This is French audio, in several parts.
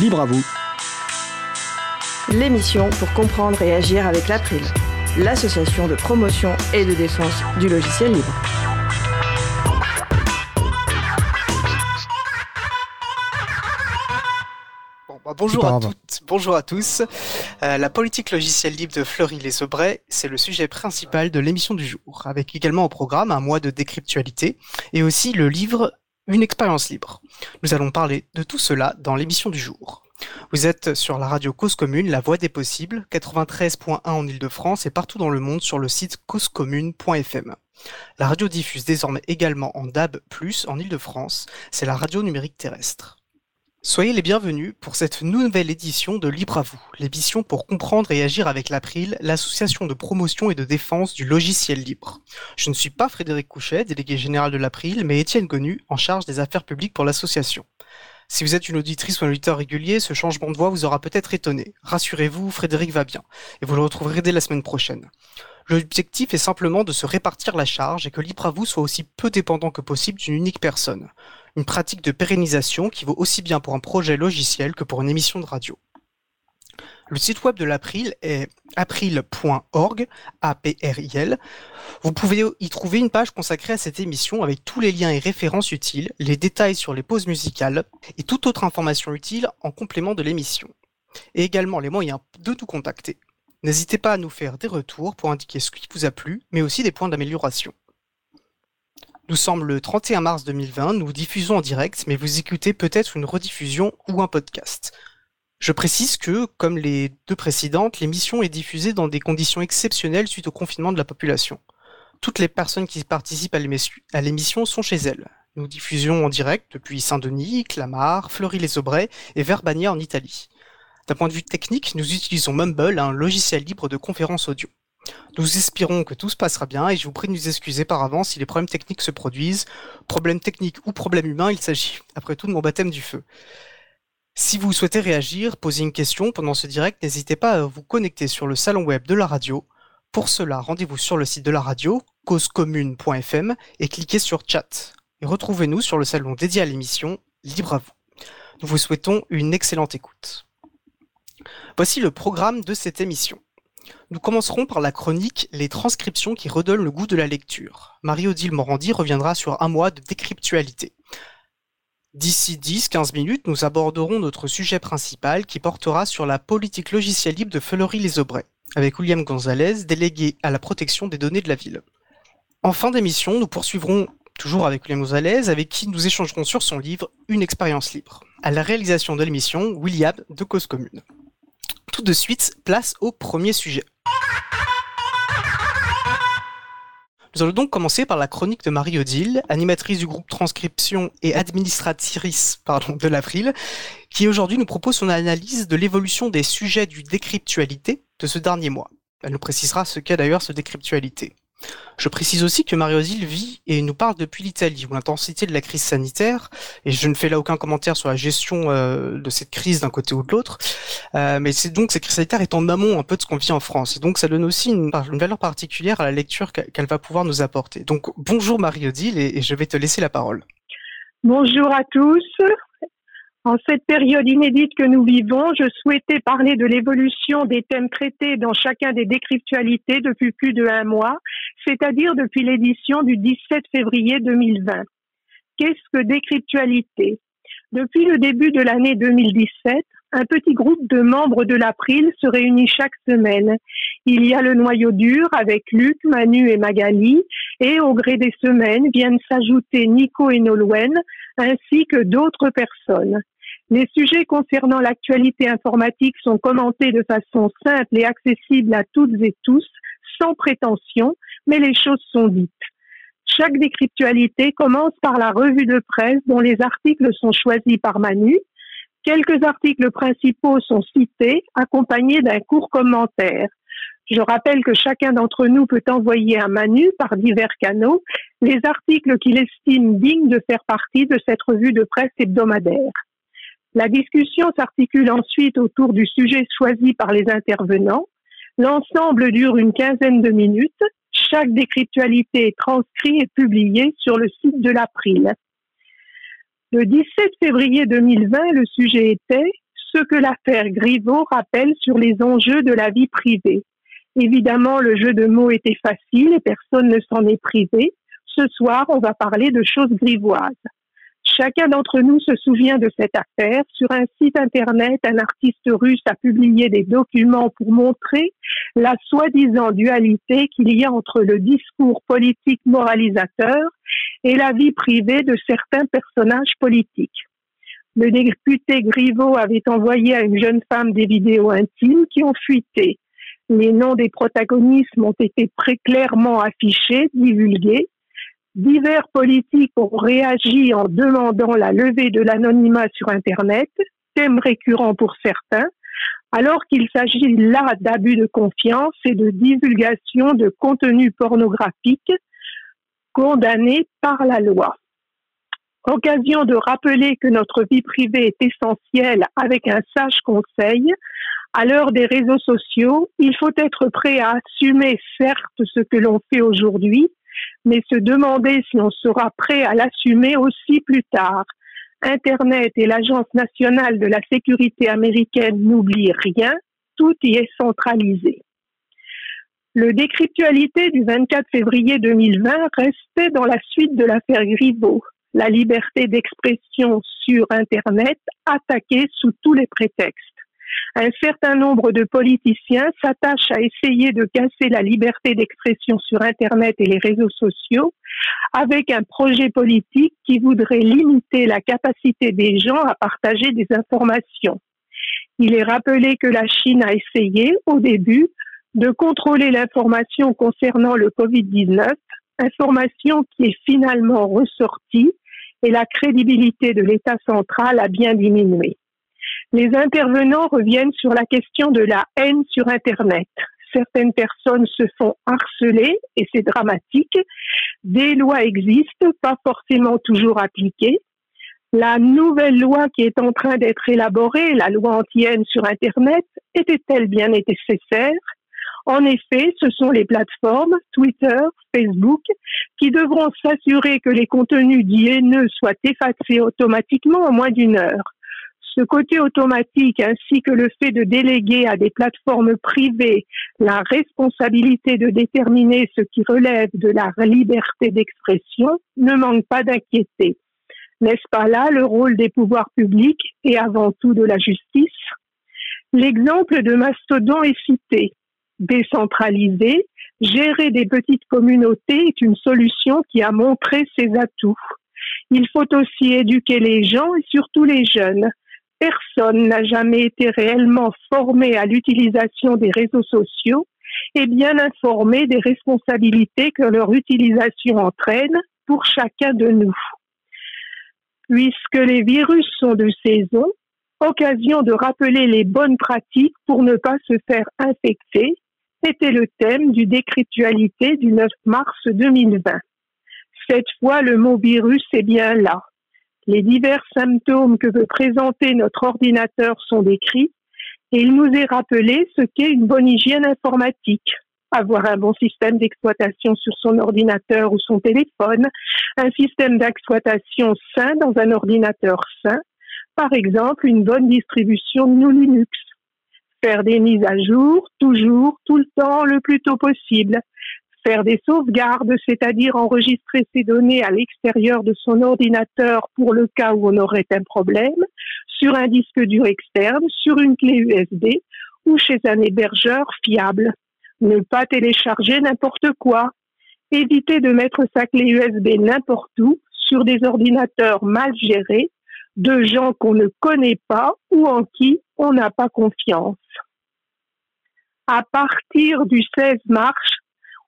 Libre à vous. L'émission pour comprendre et agir avec l'April, l'association de promotion et de défense du logiciel libre. Bah, bonjour à toutes, bonjour à tous. Euh, la politique logicielle libre de Fleury-les-Aubrais, c'est le sujet principal de l'émission du jour, avec également au programme un mois de décryptualité et aussi le livre Une expérience libre. Nous allons parler de tout cela dans l'émission du jour. Vous êtes sur la radio Cause Commune, la voix des possibles, 93.1 en Ile-de-France et partout dans le monde sur le site causecommune.fm. La radio diffuse désormais également en DAB+, en Ile-de-France, c'est la radio numérique terrestre. Soyez les bienvenus pour cette nouvelle édition de Libre à vous, l'émission pour comprendre et agir avec l'April, l'association de promotion et de défense du logiciel libre. Je ne suis pas Frédéric Couchet, délégué général de l'April, mais Étienne Gonu, en charge des affaires publiques pour l'association. Si vous êtes une auditrice ou un auditeur régulier, ce changement de voix vous aura peut-être étonné. Rassurez-vous, Frédéric va bien, et vous le retrouverez dès la semaine prochaine. L'objectif est simplement de se répartir la charge et que Libre à vous soit aussi peu dépendant que possible d'une unique personne une pratique de pérennisation qui vaut aussi bien pour un projet logiciel que pour une émission de radio. Le site web de l'April est april.org, A-P-R-I-L. Vous pouvez y trouver une page consacrée à cette émission avec tous les liens et références utiles, les détails sur les pauses musicales et toute autre information utile en complément de l'émission. Et également les moyens de nous contacter. N'hésitez pas à nous faire des retours pour indiquer ce qui vous a plu, mais aussi des points d'amélioration. Nous sommes le 31 mars 2020, nous diffusons en direct, mais vous écoutez peut-être une rediffusion ou un podcast. Je précise que, comme les deux précédentes, l'émission est diffusée dans des conditions exceptionnelles suite au confinement de la population. Toutes les personnes qui participent à l'émission sont chez elles. Nous diffusions en direct depuis Saint-Denis, Clamart, Fleury-les-Aubrais et Verbania en Italie. D'un point de vue technique, nous utilisons Mumble, un logiciel libre de conférence audio. Nous espérons que tout se passera bien et je vous prie de nous excuser par avance si les problèmes techniques se produisent. Problèmes techniques ou problèmes humains, il s'agit après tout de mon baptême du feu. Si vous souhaitez réagir, poser une question pendant ce direct, n'hésitez pas à vous connecter sur le salon web de la radio. Pour cela, rendez-vous sur le site de la radio, causecommune.fm, et cliquez sur chat. Et retrouvez-nous sur le salon dédié à l'émission, libre à vous. Nous vous souhaitons une excellente écoute. Voici le programme de cette émission. Nous commencerons par la chronique Les transcriptions qui redonnent le goût de la lecture. Marie-Odile Morandi reviendra sur un mois de décryptualité. D'ici 10-15 minutes, nous aborderons notre sujet principal qui portera sur la politique logicielle libre de Fleury-les-Aubrais, avec William Gonzalez, délégué à la protection des données de la ville. En fin d'émission, nous poursuivrons toujours avec William Gonzalez, avec qui nous échangerons sur son livre Une expérience libre. À la réalisation de l'émission, William de Cause Commune. Tout de suite, place au premier sujet. Nous allons donc commencer par la chronique de Marie-Odile, animatrice du groupe Transcription et administratrice de l'April, qui aujourd'hui nous propose son analyse de l'évolution des sujets du décryptualité de ce dernier mois. Elle nous précisera ce qu'est d'ailleurs ce décryptualité. Je précise aussi que Mario Zil vit et nous parle depuis l'Italie, où l'intensité de la crise sanitaire, et je ne fais là aucun commentaire sur la gestion euh, de cette crise d'un côté ou de l'autre, euh, mais c'est donc cette crise sanitaire est en amont un peu de ce qu'on vit en France, et donc ça donne aussi une, valeur particulière à la lecture qu'elle va pouvoir nous apporter. Donc bonjour Mario Zil, et je vais te laisser la parole. Bonjour à tous. En cette période inédite que nous vivons, je souhaitais parler de l'évolution des thèmes traités dans chacun des décryptualités depuis plus de un mois, c'est-à-dire depuis l'édition du 17 février 2020. Qu'est-ce que décryptualité? Depuis le début de l'année 2017, un petit groupe de membres de l'April se réunit chaque semaine. Il y a le noyau dur avec Luc, Manu et Magali, et au gré des semaines viennent s'ajouter Nico et Nolwenn, ainsi que d'autres personnes. Les sujets concernant l'actualité informatique sont commentés de façon simple et accessible à toutes et tous, sans prétention, mais les choses sont dites. Chaque décryptualité commence par la revue de presse dont les articles sont choisis par Manu. Quelques articles principaux sont cités, accompagnés d'un court commentaire. Je rappelle que chacun d'entre nous peut envoyer à Manu par divers canaux les articles qu'il estime dignes de faire partie de cette revue de presse hebdomadaire. La discussion s'articule ensuite autour du sujet choisi par les intervenants. L'ensemble dure une quinzaine de minutes. Chaque décryptualité est transcrite et publiée sur le site de l'April. Le 17 février 2020, le sujet était ce que l'affaire Griveaux rappelle sur les enjeux de la vie privée. Évidemment, le jeu de mots était facile et personne ne s'en est privé. Ce soir, on va parler de choses grivoises. Chacun d'entre nous se souvient de cette affaire. Sur un site internet, un artiste russe a publié des documents pour montrer la soi-disant dualité qu'il y a entre le discours politique moralisateur et la vie privée de certains personnages politiques. Le député Griveaux avait envoyé à une jeune femme des vidéos intimes qui ont fuité. Les noms des protagonistes ont été très clairement affichés, divulgués, Divers politiques ont réagi en demandant la levée de l'anonymat sur Internet, thème récurrent pour certains, alors qu'il s'agit là d'abus de confiance et de divulgation de contenu pornographique condamnés par la loi. Occasion de rappeler que notre vie privée est essentielle avec un sage conseil. À l'heure des réseaux sociaux, il faut être prêt à assumer certes ce que l'on fait aujourd'hui, mais se demander si on sera prêt à l'assumer aussi plus tard. Internet et l'Agence nationale de la sécurité américaine n'oublient rien, tout y est centralisé. Le décryptualité du 24 février 2020 restait dans la suite de l'affaire Griveaux, la liberté d'expression sur Internet attaquée sous tous les prétextes un certain nombre de politiciens s'attachent à essayer de casser la liberté d'expression sur Internet et les réseaux sociaux avec un projet politique qui voudrait limiter la capacité des gens à partager des informations. Il est rappelé que la Chine a essayé, au début, de contrôler l'information concernant le Covid-19, information qui est finalement ressortie et la crédibilité de l'État central a bien diminué les intervenants reviennent sur la question de la haine sur Internet. Certaines personnes se font harceler et c'est dramatique. Des lois existent, pas forcément toujours appliquées. La nouvelle loi qui est en train d'être élaborée, la loi anti-haine sur Internet, était-elle bien nécessaire? En effet, ce sont les plateformes, Twitter, Facebook, qui devront s'assurer que les contenus dits haineux soient effacés automatiquement en moins d'une heure. Ce côté automatique ainsi que le fait de déléguer à des plateformes privées la responsabilité de déterminer ce qui relève de la liberté d'expression ne manque pas d'inquiéter. N'est-ce pas là le rôle des pouvoirs publics et avant tout de la justice? L'exemple de Mastodon est cité. Décentraliser, gérer des petites communautés est une solution qui a montré ses atouts. Il faut aussi éduquer les gens et surtout les jeunes personne n'a jamais été réellement formé à l'utilisation des réseaux sociaux et bien informé des responsabilités que leur utilisation entraîne pour chacun de nous. Puisque les virus sont de saison, occasion de rappeler les bonnes pratiques pour ne pas se faire infecter était le thème du décritualité du 9 mars 2020. Cette fois, le mot virus est bien là. Les divers symptômes que veut présenter notre ordinateur sont décrits et il nous est rappelé ce qu'est une bonne hygiène informatique. Avoir un bon système d'exploitation sur son ordinateur ou son téléphone, un système d'exploitation sain dans un ordinateur sain, par exemple une bonne distribution de GNU Linux. Faire des mises à jour, toujours, tout le temps, le plus tôt possible faire des sauvegardes, c'est-à-dire enregistrer ses données à l'extérieur de son ordinateur pour le cas où on aurait un problème, sur un disque dur externe, sur une clé USB ou chez un hébergeur fiable. Ne pas télécharger n'importe quoi. Éviter de mettre sa clé USB n'importe où, sur des ordinateurs mal gérés, de gens qu'on ne connaît pas ou en qui on n'a pas confiance. À partir du 16 mars,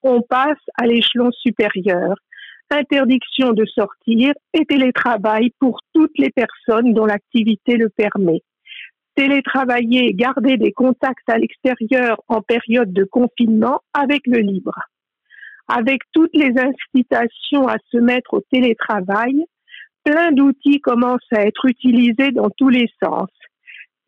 on passe à l'échelon supérieur. Interdiction de sortir et télétravail pour toutes les personnes dont l'activité le permet. Télétravailler garder des contacts à l'extérieur en période de confinement avec le libre. Avec toutes les incitations à se mettre au télétravail, plein d'outils commencent à être utilisés dans tous les sens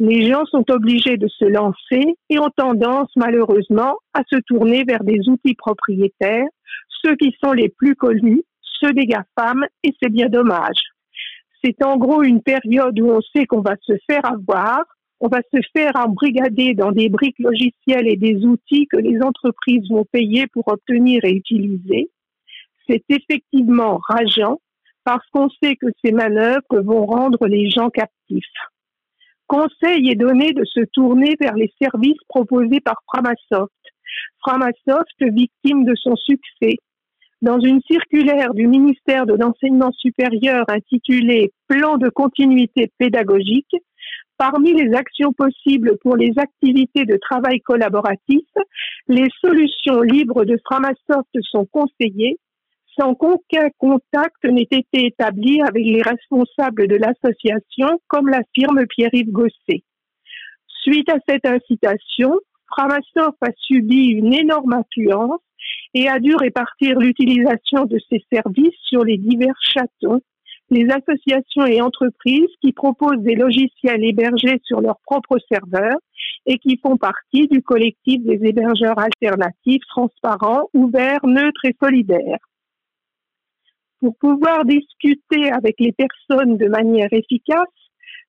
les gens sont obligés de se lancer et ont tendance malheureusement à se tourner vers des outils propriétaires, ceux qui sont les plus connus, ceux des GAFAM, et c'est bien dommage. C'est en gros une période où on sait qu'on va se faire avoir, On va se faire embrigader dans des briques logicielles et des outils que les entreprises vont payer pour obtenir et utiliser. C'est effectivement rageant parce qu'on sait que ces manœuvres vont rendre les gens captifs. Conseil est donné de se tourner vers les services proposés par Framasoft. Framasoft, victime de son succès, dans une circulaire du ministère de l'Enseignement supérieur intitulée Plan de continuité pédagogique, parmi les actions possibles pour les activités de travail collaboratif, les solutions libres de Framasoft sont conseillées sans qu'aucun contact n'ait été établi avec les responsables de l'association, comme l'affirme Pierre-Yves Gosset. Suite à cette incitation, Framasoft a subi une énorme influence et a dû répartir l'utilisation de ses services sur les divers chatons, les associations et entreprises qui proposent des logiciels hébergés sur leurs propres serveurs et qui font partie du collectif des hébergeurs alternatifs, transparents, ouverts, neutres et solidaires. Pour pouvoir discuter avec les personnes de manière efficace,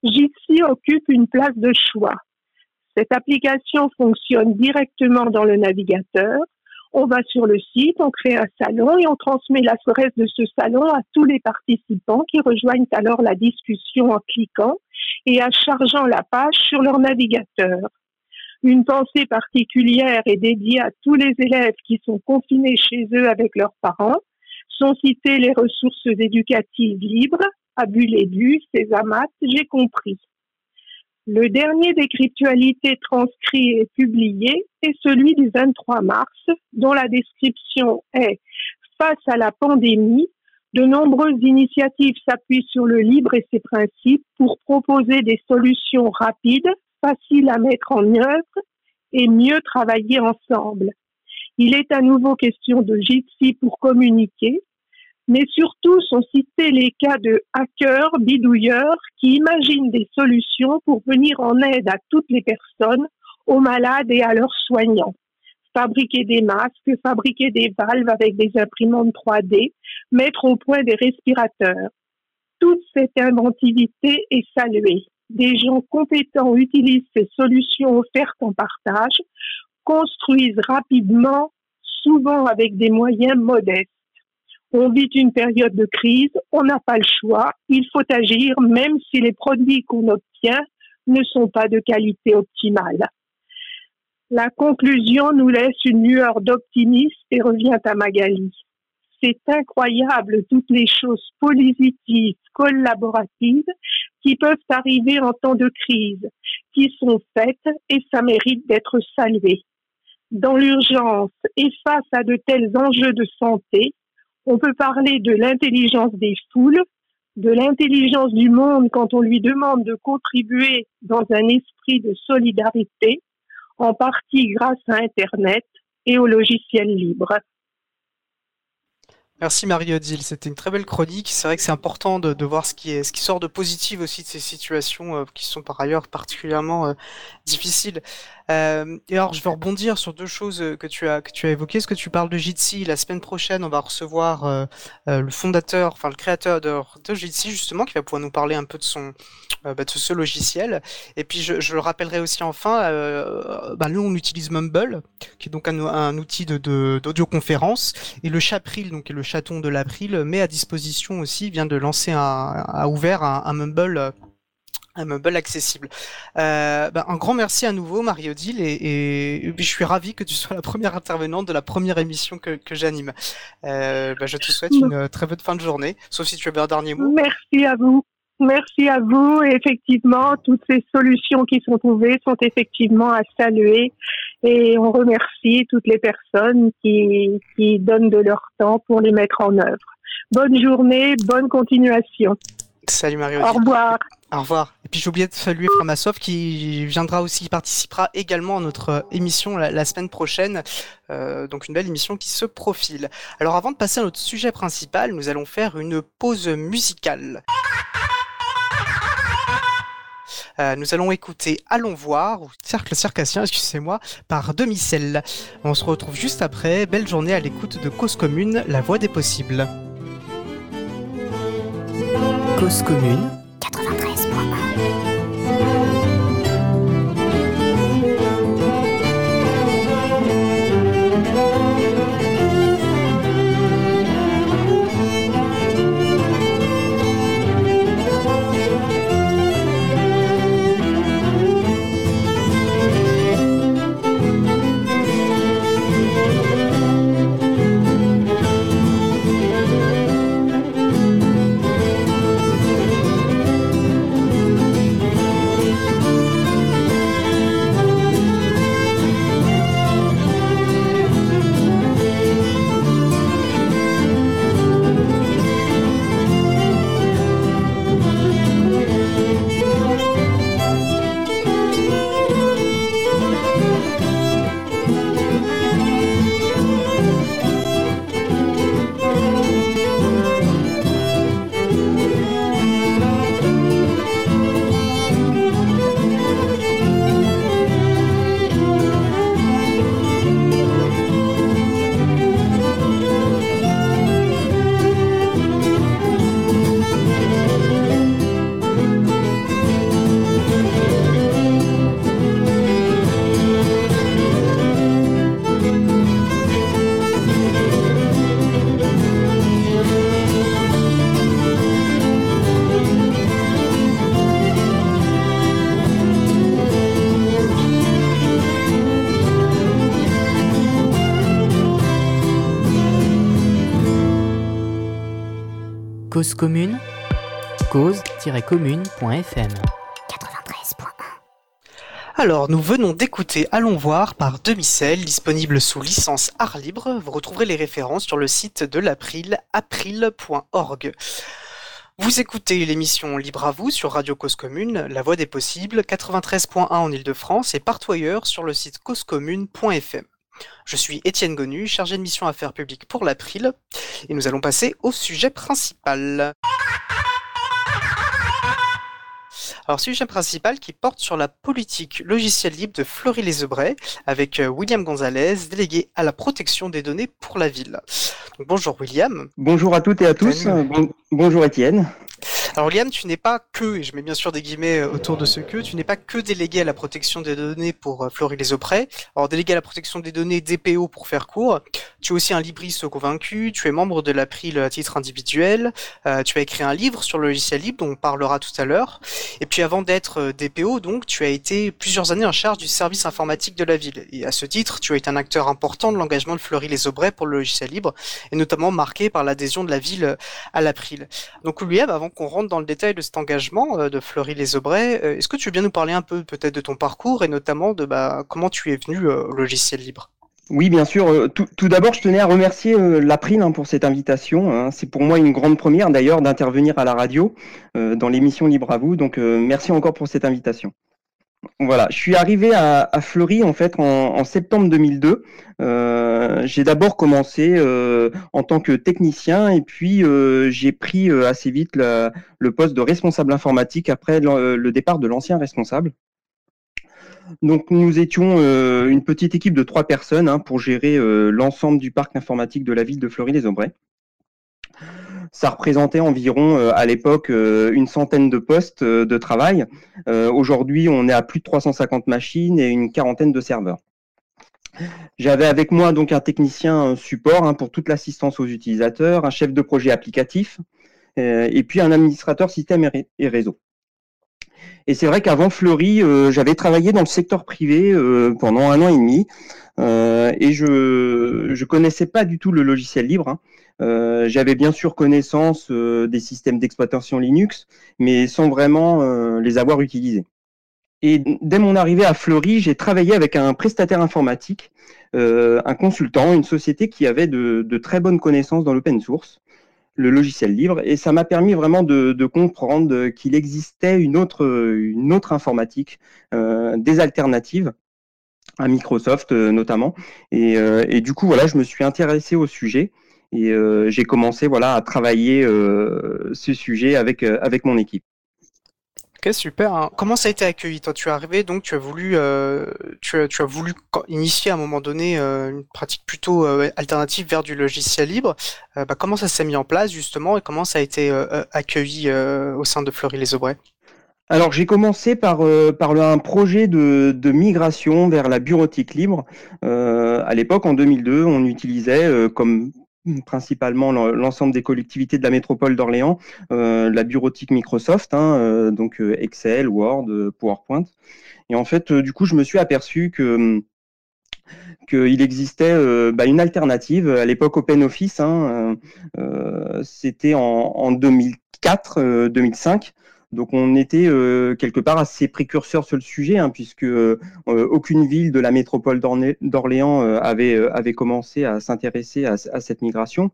Jitsi occupe une place de choix. Cette application fonctionne directement dans le navigateur on va sur le site, on crée un salon et on transmet la soirée de ce salon à tous les participants qui rejoignent alors la discussion en cliquant et en chargeant la page sur leur navigateur. Une pensée particulière est dédiée à tous les élèves qui sont confinés chez eux avec leurs parents. Sont citées les ressources éducatives libres, Abulédu, Césamat, J'ai compris. Le dernier décryptualité transcrit et publié est celui du 23 mars, dont la description est Face à la pandémie, de nombreuses initiatives s'appuient sur le libre et ses principes pour proposer des solutions rapides, faciles à mettre en œuvre et mieux travailler ensemble. Il est à nouveau question de Jitsi pour communiquer, mais surtout sont cités les cas de hackers, bidouilleurs, qui imaginent des solutions pour venir en aide à toutes les personnes, aux malades et à leurs soignants. Fabriquer des masques, fabriquer des valves avec des imprimantes 3D, mettre au point des respirateurs. Toute cette inventivité est saluée. Des gens compétents utilisent ces solutions offertes en partage, construisent rapidement, souvent avec des moyens modestes. On vit une période de crise, on n'a pas le choix, il faut agir même si les produits qu'on obtient ne sont pas de qualité optimale. La conclusion nous laisse une lueur d'optimisme et revient à Magali. C'est incroyable toutes les choses positives, collaboratives qui peuvent arriver en temps de crise, qui sont faites et ça mérite d'être salué. Dans l'urgence et face à de tels enjeux de santé, on peut parler de l'intelligence des foules, de l'intelligence du monde quand on lui demande de contribuer dans un esprit de solidarité, en partie grâce à Internet et aux logiciels libres. Merci Marie-Odile, c'était une très belle chronique. C'est vrai que c'est important de, voir ce qui, sort de positif aussi de ces situations euh, qui sont par ailleurs particulièrement euh, difficiles. Euh, et alors, je vais rebondir sur deux choses euh, que tu as que tu as évoquées. Ce que tu parles de Jitsi, la semaine prochaine, on va recevoir euh, le fondateur, enfin le créateur de, Jitsi justement, qui va pouvoir nous parler un peu de son bah, de ce logiciel. Et puis, je, je le rappellerai aussi enfin, bah, nous on utilise Mumble, qui est donc un, un outil de d'audioconférence, et le Chapril, donc le chaton de l'April, met à disposition aussi, vient de lancer a ouvert un Mumble un meuble accessible. Euh, ben, un grand merci à nouveau, Marie-Odile, et, et, je suis ravi que tu sois la première intervenante de la première émission que, que j'anime. Euh, ben, je te souhaite une très bonne fin de journée, sauf si tu as un dernier mot. Merci à vous. Merci à vous. Et effectivement, toutes ces solutions qui sont trouvées sont effectivement à saluer. Et on remercie toutes les personnes qui, qui donnent de leur temps pour les mettre en œuvre. Bonne journée, bonne continuation. Salut Mario. Au revoir. Au revoir. Et puis j'ai oublié de saluer Framasoft qui viendra aussi, participera également à notre émission la, semaine prochaine. Euh, donc une belle émission qui se profile. Alors avant de passer à notre sujet principal, nous allons faire une pause musicale. Euh, nous allons écouter Allons voir, ou Cercle Circassien, excusez-moi, par Demi-Celle. On se retrouve juste après. Belle journée à l'écoute de Cause Commune, la voix des possibles. Cause Commune 93.1 Cause commune, cause-commune.fm. Alors, nous venons d'écouter Allons voir par Demicel, disponible sous licence art libre. Vous retrouverez les références sur le site de l'April, april.org. Vous écoutez l'émission Libre à vous sur Radio Cause Commune, La Voix des Possibles, 93.1 en Ile-de-France et partout ailleurs sur le site causecommune.fm. Je suis Étienne Gonu, chargé de mission Affaires publiques pour l'April, et nous allons passer au sujet principal. Alors, sujet principal qui porte sur la politique logicielle libre de Fleury-les-Aubrais avec euh, William Gonzalez, délégué à la protection des données pour la ville. bonjour William. Bonjour à toutes et à tous. bonjour Étienne. Alors Liam, tu n'es pas que, et je mets bien sûr des guillemets euh, autour de ce que, tu n'es pas que délégué à la protection des données pour euh, Florie les Auprès. Alors délégué à la protection des données DPO pour faire court. Tu es aussi un libriste convaincu, tu es membre de l'April à titre individuel, euh, tu as écrit un livre sur le logiciel libre dont on parlera tout à l'heure. Et puis avant d'être DPO, donc, tu as été plusieurs années en charge du service informatique de la ville. Et à ce titre, tu as été un acteur important de l'engagement de Fleury les Aubrais pour le logiciel libre, et notamment marqué par l'adhésion de la ville à l'April. Donc William, avant qu'on rentre dans le détail de cet engagement euh, de Fleury-les-Aubrais, euh, est-ce que tu veux bien nous parler un peu peut-être de ton parcours et notamment de bah, comment tu es venu euh, au logiciel libre? Oui, bien sûr. Tout, d'abord, je tenais à remercier l'April hein, pour cette invitation. Hein. C'est pour moi une grande première d'ailleurs d'intervenir à la radio dans l'émission Libre à vous. Donc, merci encore pour cette invitation. Voilà, je suis arrivé à, Fleury en fait en, septembre 2002. Euh, j'ai d'abord commencé euh, en tant que technicien et puis euh, j'ai pris assez vite le poste de responsable informatique après le, départ de l'ancien responsable. Donc nous étions une petite équipe de trois personnes hein, pour gérer l'ensemble du parc informatique de la ville de Fleury-les-Aubrais ça représentait environ euh, à l'époque euh, une centaine de postes euh, de travail. Aujourd'hui, on est à plus de 350 machines et une quarantaine de serveurs. J'avais avec moi donc un technicien support hein, pour toute l'assistance aux utilisateurs, un chef de projet applicatif et puis un administrateur système et réseau. Et c'est vrai qu'avant Fleury, j'avais travaillé dans le secteur privé pendant un an et demi et je ne connaissais pas du tout le logiciel libre. Hein. Euh, j'avais bien sûr connaissance euh, des systèmes d'exploitation Linux, mais sans vraiment euh, les avoir utilisés. Et dès mon arrivée à Fleury, j'ai travaillé avec un prestataire informatique, un consultant, une société qui avait de, très bonnes connaissances dans l'open source, le logiciel libre, et ça m'a permis vraiment de, comprendre qu'il existait une autre, informatique, des alternatives à Microsoft notamment. Et, et, du coup, voilà, je me suis intéressé au sujet et euh, j'ai commencé voilà, à travailler euh, ce sujet avec, euh, avec mon équipe. Ok, super. Hein. Comment ça a été accueilli? Toi, tu es arrivé, donc tu as voulu, tu, as, tu, as, voulu initier à un moment donné une pratique plutôt alternative vers du logiciel libre. Bah, comment ça s'est mis en place justement et comment ça a été accueilli au sein de Fleury-les-Aubrais? Alors j'ai commencé par, par un projet de, de, migration vers la bureautique libre. à l'époque, en 2002, on utilisait comme principalement l'ensemble des collectivités de la métropole d'Orléans, euh, la bureautique Microsoft, hein, euh, donc euh, Excel, Word, PowerPoint. Et en fait, du coup, je me suis aperçu que hum, qu'il existait bah, une alternative à l'époque OpenOffice. Hein, C'était en, en 2004-2005. Donc on était euh, quelque part assez précurseurs sur le sujet, hein, puisque euh, aucune ville de la métropole d'Orléans euh, avait, avait commencé à s'intéresser à, cette migration.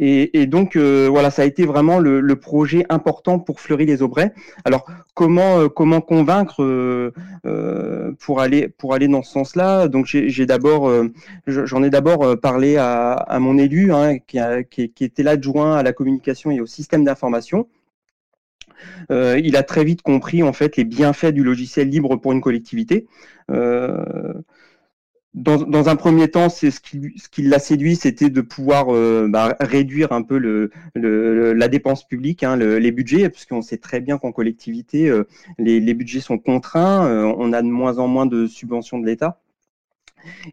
Et, donc voilà, ça a été vraiment le, projet important pour Fleury-les-Aubrais. Alors comment comment convaincre pour aller pour aller dans ce sens-là? Donc j'ai d'abord j'en ai d'abord parlé à, mon élu hein, qui, était l'adjoint à la communication et au système d'information euh, il a très vite compris en fait les bienfaits du logiciel libre pour une collectivité. Euh, dans, un premier temps, ce qui, l'a séduit, c'était de pouvoir euh, bah, réduire un peu la dépense publique, hein, les budgets, parce qu'on sait très bien qu'en collectivité, les, budgets sont contraints, on a de moins en moins de subventions de l'État.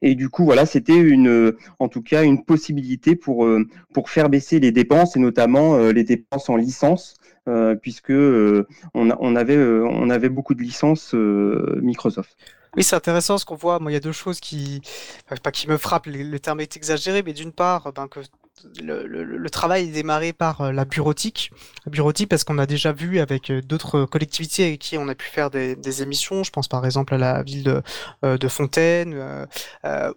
Et du coup, voilà, c'était une, en tout cas, une possibilité pour, pour faire baisser les dépenses et notamment les dépenses en licence euh, puisque euh, on, avait, euh, on avait beaucoup de licences Microsoft. Oui, c'est intéressant ce qu'on voit. Moi, il y a deux choses qui, pas qui me frappent. Le, terme est exagéré, mais d'une part, ben, que le, travail est démarré par la bureautique. La bureautique parce qu'on a déjà vu avec d'autres collectivités avec qui on a pu faire des, émissions. Je pense par exemple à la ville de, de Fontaine,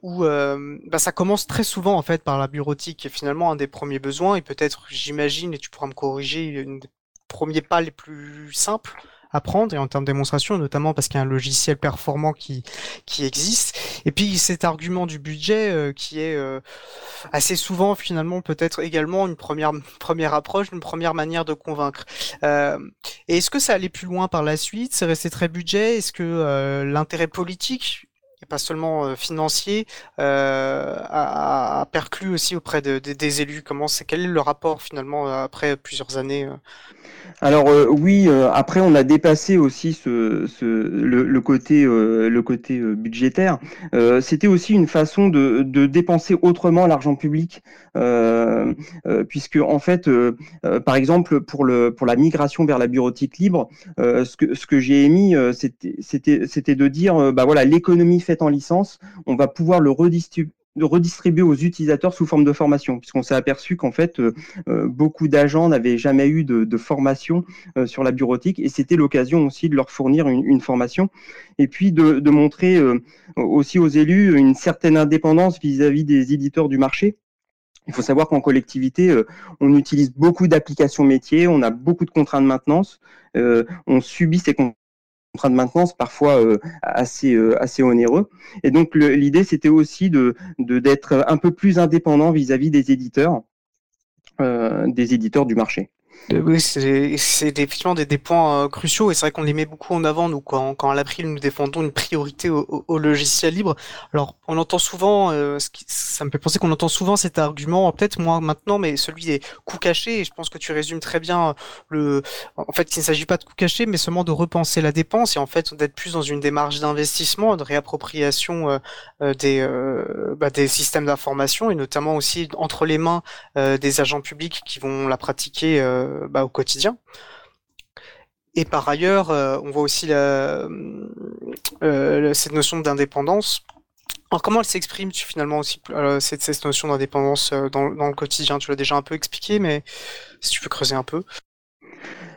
où bah, ça commence très souvent en fait par la bureautique, qui est finalement un des premiers besoins et peut-être, j'imagine, et tu pourras me corriger, une des premiers pas les plus simples apprendre et en termes de démonstration, notamment parce qu'il y a un logiciel performant qui, qui existe. Et puis cet argument du budget euh, qui est euh, assez souvent finalement peut-être également une première, première approche, une première manière de convaincre. Euh, et est-ce que ça allait plus loin par la suite? C'est resté très budget? Est-ce que l'intérêt politique pas seulement financier, euh, a, perclus aussi auprès de, des élus. Comment c'est quel est le rapport finalement après plusieurs années alors euh, oui, euh, après on a dépassé aussi ce, le, côté euh, le côté budgétaire. C'était aussi une façon de, dépenser autrement l'argent public, puisque en fait, par exemple pour le pour la migration vers la bureautique libre, ce que ce que j'ai émis, c'était de dire bah voilà l'économie faite en licence, on va pouvoir le redistribuer aux utilisateurs sous forme de formation, puisqu'on s'est aperçu qu'en fait, euh, euh, beaucoup d'agents n'avaient jamais eu de, formation euh, sur la bureautique, et c'était l'occasion aussi de leur fournir une, formation, et puis de, montrer aussi aux élus une certaine indépendance vis-à-vis des éditeurs du marché. Il faut savoir qu'en collectivité, on utilise beaucoup d'applications métiers, on a beaucoup de contraintes de maintenance, on subit ces contraintes de maintenance parfois euh, assez euh, assez onéreux. Et donc l'idée c'était aussi de d'être un peu plus indépendant vis-à-vis des éditeurs, euh, des éditeurs du marché. Euh, oui, c'est effectivement des, des points euh, cruciaux et c'est vrai qu'on les met beaucoup en avant nous quand, quand à l'April nous défendons une priorité au, au, logiciel libre. Alors on entend souvent, euh, ce qui, ça me fait penser qu'on entend souvent cet argument, peut-être moins maintenant, mais celui des coûts cachés. Et je pense que tu résumes très bien le, en fait, qu'il ne s'agit pas de coûts cachés, mais seulement de repenser la dépense et en fait d'être plus dans une démarche d'investissement, de réappropriation des bah, des systèmes d'information et notamment aussi entre les mains des agents publics qui vont la pratiquer euh, bah, au quotidien. Et par ailleurs, euh, on voit aussi la, euh, cette notion d'indépendance. Alors comment elle s'exprime finalement aussi cette, cette notion d'indépendance dans, dans, le quotidien? Tu l'as déjà un peu expliqué, mais si tu peux creuser un peu.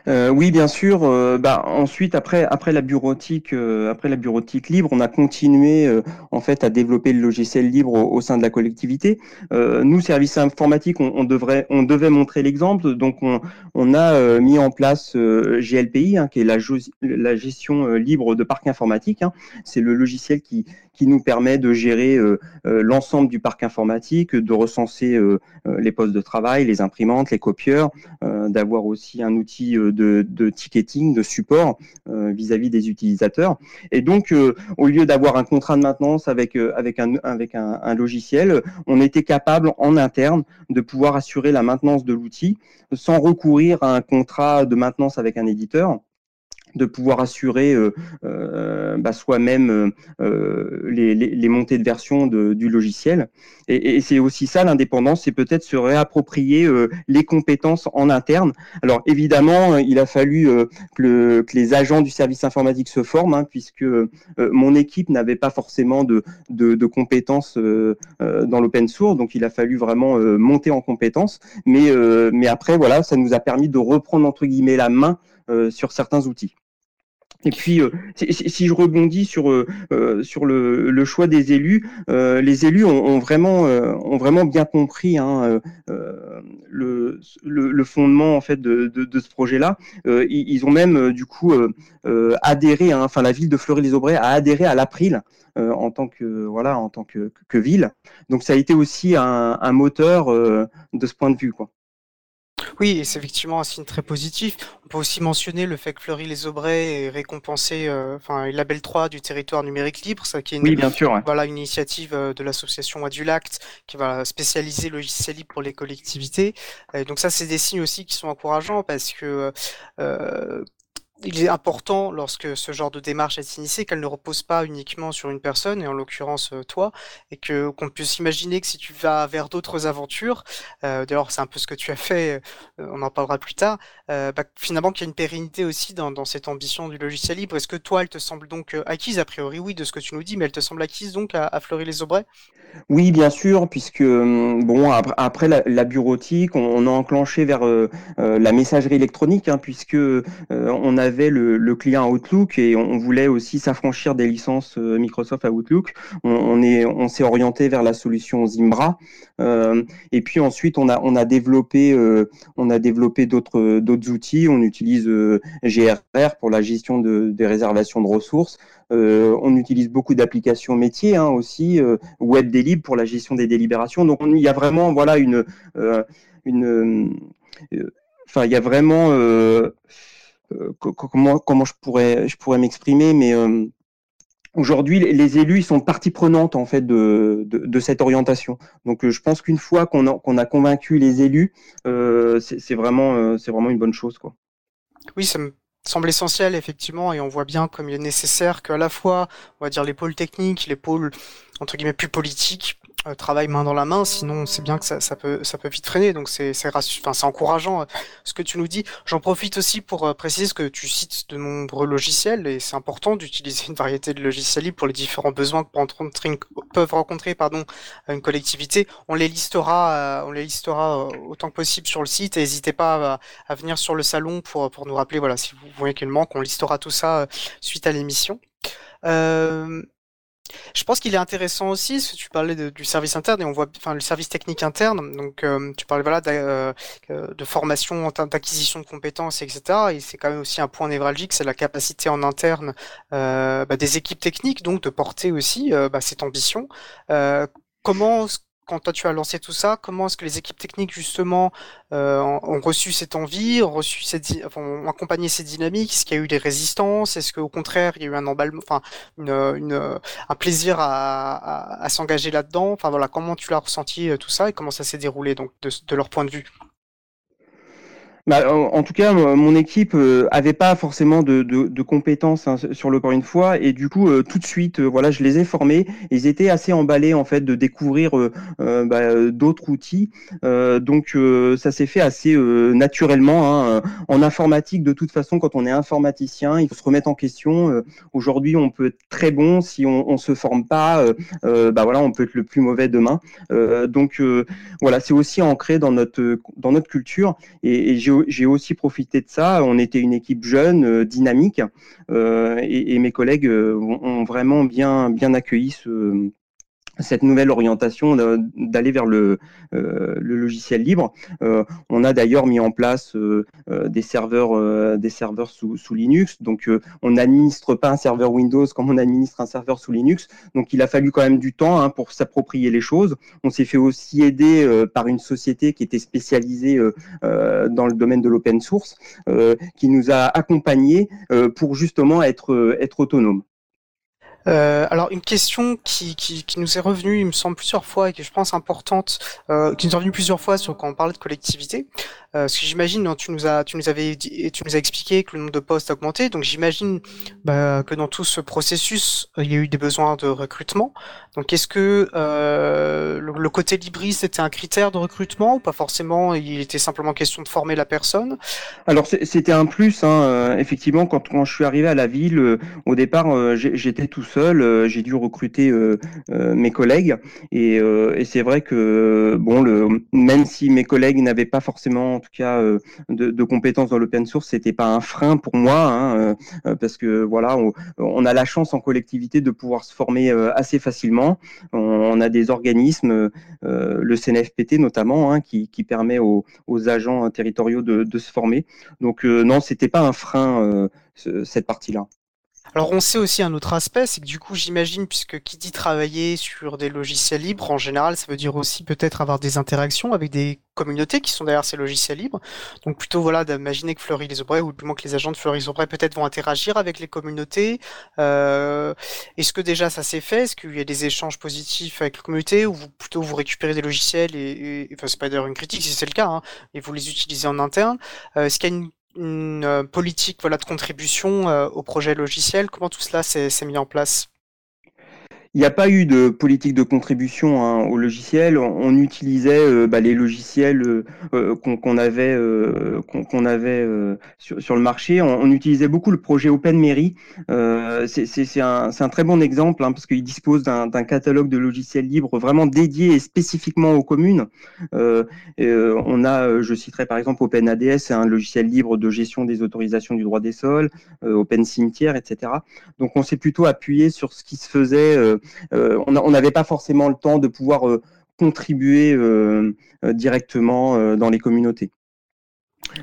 Euh, oui, bien sûr. Euh, bah, ensuite, après, après la bureautique, euh, après la bureautique libre, on a continué en fait à développer le logiciel libre au, sein de la collectivité. nous, services informatiques, on, on, devrait, on devait montrer l'exemple. Donc, on, on a mis en place GLPI, hein, qui est la, la gestion libre de parc informatique. Hein. C'est le logiciel qui, qui nous permet de gérer l'ensemble du parc informatique, de recenser les postes de travail, les imprimantes, les copieurs, d'avoir aussi un outil de, ticketing, de support euh, vis-à-vis des utilisateurs. Et donc, euh, au lieu d'avoir un contrat de maintenance avec, euh, avec, un, avec un, logiciel, on était capable en interne de pouvoir assurer la maintenance de l'outil sans recourir à un contrat de maintenance avec un éditeur de pouvoir assurer euh, euh, bah, soi-même euh, les, les, montées de version de, du logiciel. Et, et c'est aussi ça l'indépendance, c'est peut-être se réapproprier les compétences en interne. Alors évidemment, il a fallu que, le, que, les agents du service informatique se forment, hein, puisque mon équipe n'avait pas forcément de, de, de compétences dans l'open source, donc il a fallu vraiment monter en compétences. Mais, mais après, voilà, ça nous a permis de reprendre entre guillemets la main sur certains outils. Et puis, euh, si, je rebondis sur euh, euh, sur le, le, choix des élus, les élus ont, ont vraiment ont vraiment bien compris hein, le, le, fondement en fait de, de, de ce projet-là. Ils, ont même du coup adhéré, hein, enfin la ville de Fleury-les-Aubrais a adhéré à l'April en tant que voilà en tant que, que, ville. Donc ça a été aussi un, un moteur de ce point de vue quoi. Oui, c'est effectivement un signe très positif. On peut aussi mentionner le fait que Fleury-les-Aubrais est récompensé, euh, enfin, le label 3 du territoire numérique libre, ça qui est une, bien sûr, voilà, une initiative euh, de l'association Adulact qui va spécialiser le logiciel libre pour les collectivités. donc ça, c'est des signes aussi qui sont encourageants parce que euh, il est important lorsque ce genre de démarche est initiée qu'elle ne repose pas uniquement sur une personne et en l'occurrence euh, toi et que qu'on puisse imaginer que si tu vas vers d'autres aventures euh, d'ailleurs c'est un peu ce que tu as fait euh, on en parlera plus tard bah, finalement qu'il y a une pérennité aussi dans, cette ambition du logiciel libre. Est-ce que toi elle te semble donc acquise? A priori oui de ce que tu nous dis mais elle te semble acquise donc à, à Fleury-les-Aubrais? Oui, bien sûr, puisque hum, bon après, la, bureautique, on, a enclenché vers euh, euh, la messagerie électronique, hein, puisque euh, on avait le, client Outlook et on, voulait aussi s'affranchir des licences Microsoft Outlook. On, est, on s'est orienté vers la solution Zimbra, et puis ensuite on a développé on d'autres outils. On utilise GRR pour la gestion de, des réservations de ressources. Euh, on utilise beaucoup d'applications métiers hein, aussi, euh, WebDelib pour la gestion des délibérations. Donc il y a vraiment voilà une, euh, enfin il y a vraiment comment comment je pourrais je pourrais m'exprimer, mais Aujourd'hui, les élus sont partie prenante en fait de, de, cette orientation. Donc, je pense qu'une fois qu'on a, qu'on a convaincu les élus, c'est vraiment, c'est vraiment une bonne chose, quoi. Oui, ça me semble essentiel effectivement et on voit bien comme il est nécessaire qu'à la fois on va dire les pôles techniques les pôles entre guillemets plus politiques euh, main dans la main, sinon c'est bien que ça, ça, peut ça peut vite freiner. Donc c'est encourageant euh, ce que tu nous dis. J'en profite aussi pour euh, préciser que tu cites de nombreux logiciels et c'est important d'utiliser une variété de logiciels libres pour les différents besoins que peuvent rencontrer pardon une collectivité. On les listera on les listera autant que possible sur le site et n'hésitez pas à, venir sur le salon pour pour nous rappeler voilà si vous voyez qu'il manque, on listera tout ça suite à l'émission. Euh, je pense qu'il est intéressant aussi, parce que tu parlais du service interne et on voit, enfin, le service technique interne. Donc, euh, tu parlais voilà de, euh, de formation, d'acquisition de compétences, etc. Et c'est quand même aussi un point névralgique, c'est la capacité en interne euh, bah, des équipes techniques, donc de porter aussi bah, cette ambition. comment quand toi tu as lancé tout ça, comment est-ce que les équipes techniques justement euh, ont reçu cette envie, ont reçu cette, ont accompagné ces dynamiques? Est-ce qu'il y a eu des résistances? Est-ce qu'au contraire il y a eu un emballement, enfin un plaisir à, s'engager là-dedans? Enfin voilà, comment tu l'as ressenti euh, tout ça et comment ça s'est déroulé donc de leur point de vue? Bah, en, tout cas, mon équipe euh, avait pas forcément de, de, de compétences hein, sur le corps une fois, et du coup, euh, tout de suite, euh, voilà, je les ai formés. Ils étaient assez emballés en fait de découvrir bah, d'autres outils. donc, ça s'est fait assez naturellement. Hein. En informatique, de toute façon, quand on est informaticien, il faut se remettre en question. Aujourd'hui, on peut être très bon si on, on se forme pas. bah voilà, on peut être le plus mauvais demain. donc, voilà, c'est aussi ancré dans notre dans notre culture, et, et j'ai j'ai aussi profité de ça. On était une équipe jeune, euh, dynamique, euh, et, mes collègues euh, ont vraiment bien, bien accueilli ce, cette nouvelle orientation d'aller vers le, euh, logiciel libre. Euh, on a d'ailleurs mis en place euh, des serveurs, des serveurs sous, sous Linux. Donc, on n'administre pas un serveur Windows comme on administre un serveur sous Linux. Donc, il a fallu quand même du temps hein, pour s'approprier les choses. On s'est fait aussi aider par une société qui était spécialisée dans le domaine de l'open source, qui nous a accompagnés pour justement être, être autonome. Euh, alors une question qui, qui, qui, nous est revenue, il me semble plusieurs fois et qui je pense importante, euh, qui nous est revenue plusieurs fois sur quand on parlait de collectivité. Euh, parce que j'imagine, tu nous as, tu nous avais, dit, tu nous as expliqué que le nombre de postes a augmenté, donc j'imagine bah, que dans tout ce processus, il y a eu des besoins de recrutement. Donc est-ce que euh, le, côté libriste c'était un critère de recrutement ou pas forcément Il était simplement question de former la personne? Alors c'était un plus, hein, euh, effectivement. Quand, quand je suis arrivé à la ville, euh, au départ, j'étais tout seul. j'ai dû recruter mes collègues et, c'est vrai que bon, le, même si mes collègues n'avaient pas forcément tout cas euh, de, compétences dans l'open source, c'était pas un frein pour moi, hein, euh, euh, parce que voilà, on, a la chance en collectivité de pouvoir se former assez facilement. On, a des organismes, le CNFPT notamment, hein, qui, permet aux, agents territoriaux de, se former. Donc non, c'était pas un frein cette partie-là. Alors on sait aussi un autre aspect, c'est que du coup j'imagine, puisque qui dit travailler sur des logiciels libres, en général ça veut dire aussi peut-être avoir des interactions avec des communautés qui sont derrière ces logiciels libres. Donc plutôt voilà d'imaginer que Fleury les Aubrais, ou du moins que les agents de Fleury les peut-être vont interagir avec les communautés. Euh, Est-ce que déjà ça s'est fait? Est-ce qu'il y a des échanges positifs avec les communautés ou plutôt vous récupérez des logiciels et, et enfin c'est pas d'ailleurs une critique si c'est le cas, hein, et vous les utilisez en interne euh, Est-ce qu'il y a une une politique voilà de contribution au projet logiciel. Comment tout cela s'est mis en place? Il n'y a pas eu de politique de contribution hein, au logiciel. On, utilisait euh, bah, les logiciels euh, euh, qu'on avait, qu'on avait sur, le marché. On, utilisait beaucoup le projet OpenMairie. C'est un, un, très bon exemple hein, parce qu'il dispose d'un catalogue de logiciels libres vraiment dédié et spécifiquement aux communes. on a, je citerai par exemple OpenADS, c'est un logiciel libre de gestion des autorisations du droit des sols, Open Cimetière, etc. Donc on s'est plutôt appuyé sur ce qui se faisait euh, on n'avait pas forcément le temps de pouvoir euh, contribuer euh, directement dans les communautés.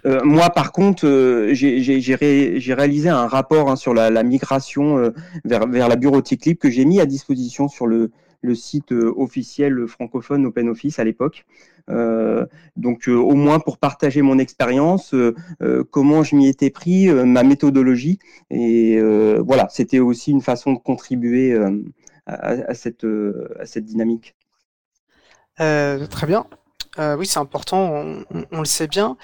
moi, par contre, j'ai réalisé un rapport hein, sur la, migration vers, la bureautique libre que j'ai mis à disposition sur le, site officiel francophone OpenOffice à l'époque. donc, au moins pour partager mon expérience, comment je m'y étais pris, ma méthodologie. Et voilà, c'était aussi une façon de contribuer à, cette, euh, à cette dynamique. Euh, très bien. Euh, oui, c'est important, on, le sait bien.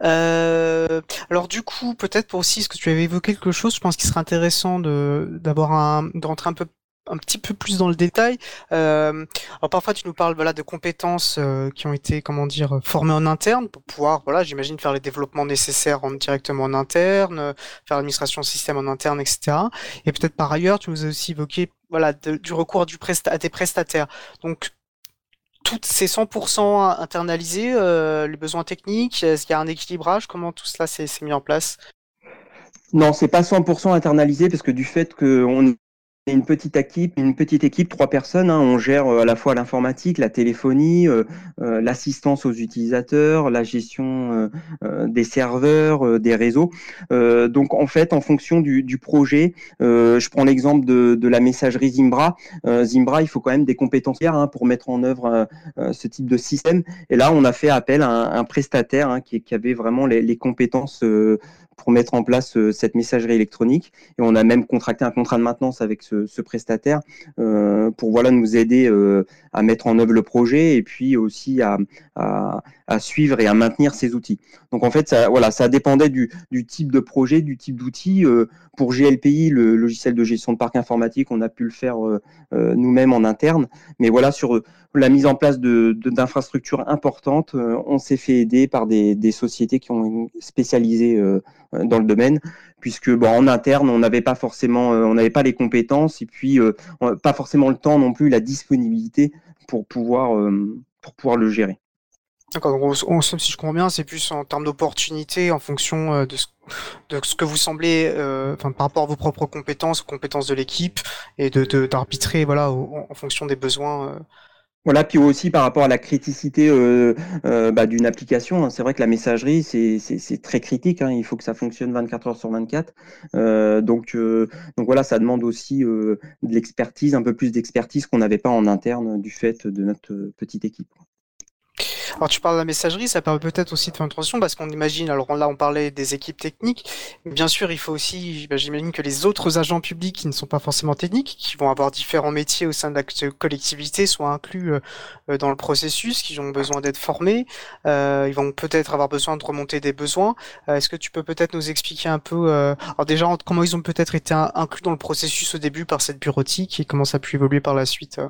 alors du coup, peut-être pour aussi, ce que tu avais évoqué quelque chose, je pense qu'il serait intéressant de d'avoir un, de rentrer un peu un petit peu plus dans le détail. alors parfois tu nous parles voilà de compétences qui ont été comment dire formées en interne pour pouvoir voilà j'imagine faire les développements nécessaires en, directement en interne, faire l'administration système en interne, etc. Et peut-être par ailleurs tu nous as aussi évoqué voilà, du recours du à des prestataires. Donc, toutes ces 100% internalisés, euh, les besoins techniques, est-ce qu'il y a un équilibrage? Comment tout cela s'est mis en place? Non, c'est pas 100% internalisé parce que du fait qu'on une petite équipe, une petite équipe, trois personnes. Hein. on gère euh, à la fois l'informatique, la téléphonie, euh, euh, l'assistance aux utilisateurs, la gestion des serveurs, des réseaux. donc en fait, en fonction du, projet, je prends l'exemple de, la messagerie Zimbra. Zimbra, il faut quand même des compétences hein, pour mettre en œuvre ce type de système. Et là, on a fait appel à un, prestataire hein, qui, avait vraiment les, les compétences pour mettre en place cette messagerie électronique. Et on a même contracté un contrat de maintenance avec ce, prestataire euh, pour voilà nous aider euh, à mettre en œuvre le projet et puis aussi à, suivre et à maintenir ces outils. Donc en fait, ça, voilà, ça dépendait du, type de projet, du type d'outil. pour GLPI, le logiciel de gestion de parc informatique, on a pu le faire nous-mêmes en interne. Mais voilà, sur la mise en place d'infrastructures importantes, on s'est fait aider par des, des, sociétés qui ont spécialisé euh, dans le domaine, puisque bon, en interne, on n'avait pas forcément, euh, on n'avait pas les compétences et puis euh, pas forcément le temps non plus, la disponibilité pour pouvoir, pour pouvoir le gérer. D'accord, donc si je comprends bien, c'est plus en termes d'opportunités en fonction de ce, de ce que vous semblez, par rapport à vos propres compétences, compétences de l'équipe, et d'arbitrer voilà, en fonction des besoins voilà, puis aussi par rapport à la criticité euh, euh, bah, d'une application, hein, c'est vrai que la messagerie, c'est très critique, hein, il faut que ça fonctionne 24 heures sur 24. Euh, donc, donc voilà, ça demande aussi de l'expertise, un peu plus d'expertise qu'on n'avait pas en interne du fait de notre petite équipe. Alors tu parles de la messagerie, ça permet peut-être aussi de faire une transition parce qu'on imagine, alors là on parlait des équipes techniques, mais bien sûr il faut aussi, bah, j'imagine que les autres agents publics qui ne sont pas forcément techniques, qui vont avoir différents métiers au sein de la collectivité, soient inclus euh, dans le processus, qui ont besoin d'être formés, euh, ils vont peut-être avoir besoin de remonter des besoins. Euh, est-ce que tu peux peut-être nous expliquer un peu, alors déjà comment ils ont peut-être été inclus dans le processus au début par cette bureautique et comment ça a pu évoluer par la suite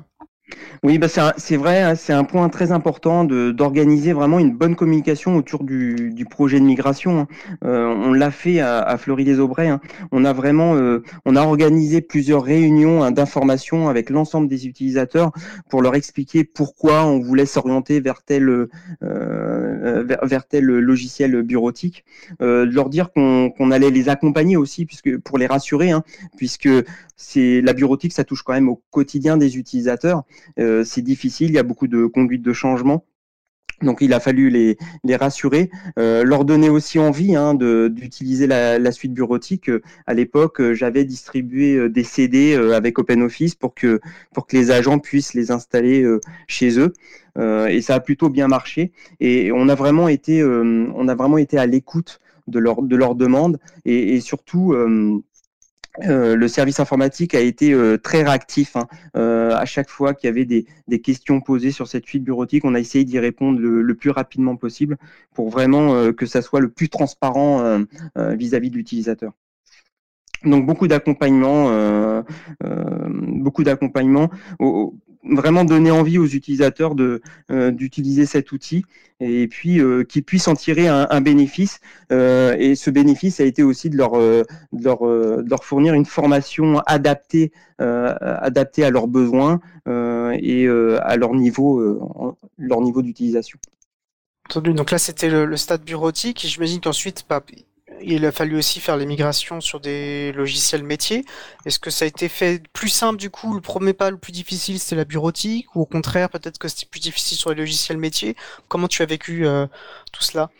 oui, bah c'est vrai, hein, c'est un point très important d'organiser vraiment une bonne communication autour du, du projet de migration. Hein. Euh, on l'a fait à, à Fleury-les-Aubrais. Hein. On a vraiment, euh, on a organisé plusieurs réunions d'information avec l'ensemble des utilisateurs pour leur expliquer pourquoi on voulait s'orienter vers tel, euh, vers, tel logiciel bureautique, euh, leur dire qu'on allait les accompagner aussi, puisque pour les rassurer, puisque c'est la bureautique, ça touche quand même au quotidien des utilisateurs. Euh, c'est difficile, il y a beaucoup de conduites de changement. Donc il a fallu les, les rassurer, euh, leur donner aussi envie hein, d'utiliser la, la, suite bureautique. À l'époque, j'avais distribué des CD euh, avec OpenOffice pour que, pour que les agents puissent les installer chez eux. et ça a plutôt bien marché. Et on a vraiment été, on a vraiment été à l'écoute de leur, de leurs demandes et surtout euh, le service informatique a été euh, très réactif. Hein. Euh, à chaque fois qu'il y avait des, questions posées sur cette fuite bureautique, on a essayé d'y répondre le, plus rapidement possible pour vraiment que ça soit le plus transparent vis-à-vis de l'utilisateur. Donc beaucoup d'accompagnement, beaucoup d'accompagnement vraiment donner envie aux utilisateurs de euh, d'utiliser cet outil et puis euh, qu'ils puissent en tirer un, bénéfice. Euh, et ce bénéfice a été aussi de leur de leur, de leur fournir une formation adaptée adaptée à leurs besoins et à leur niveau leur niveau d'utilisation. Donc là, c'était le, le, stade bureautique. J'imagine qu'ensuite, bah, il a fallu aussi faire les migrations sur des logiciels métiers. Est-ce que ça a été fait plus simple du coup Le premier pas le plus difficile c'était la bureautique ou au contraire peut-être que c'était plus difficile sur les logiciels métiers? Comment tu as vécu euh, tout cela?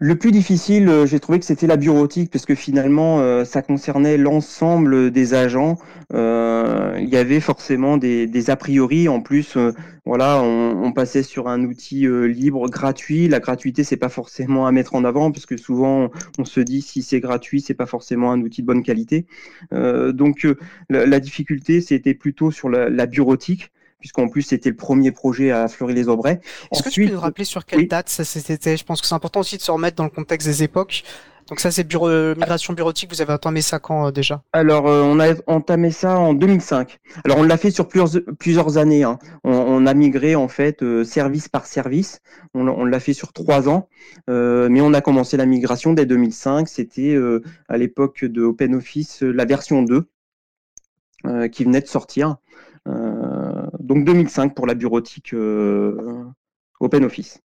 Le plus difficile, euh, j'ai trouvé que c'était la bureautique, parce que finalement, euh, ça concernait l'ensemble des agents. Euh, il y avait forcément des, a priori. En plus, voilà, on, passait sur un outil libre, gratuit. La gratuité, c'est pas forcément à mettre en avant, parce que souvent, on se dit si c'est gratuit, c'est pas forcément un outil de bonne qualité. donc, la, difficulté, c'était plutôt sur la bureautique puisqu'en plus c'était le premier projet à Fleury-les-Aubrais. Est-ce que tu peux nous rappeler sur quelle date ça c'était Je pense que c'est important aussi de se remettre dans le contexte des époques. Donc ça c'est bureau, euh, migration bureautique, vous avez entamé ça quand euh, déjà? Alors euh, on a entamé ça en 2005. Alors on l'a fait sur plusieurs, plusieurs années. Hein. On, a migré en fait service par service. On, l'a fait sur trois ans, mais on a commencé la migration dès 2005. C'était à l'époque de OpenOffice la version 2 qui venait de sortir. Euh, donc 2005 pour la bureautique euh, OpenOffice.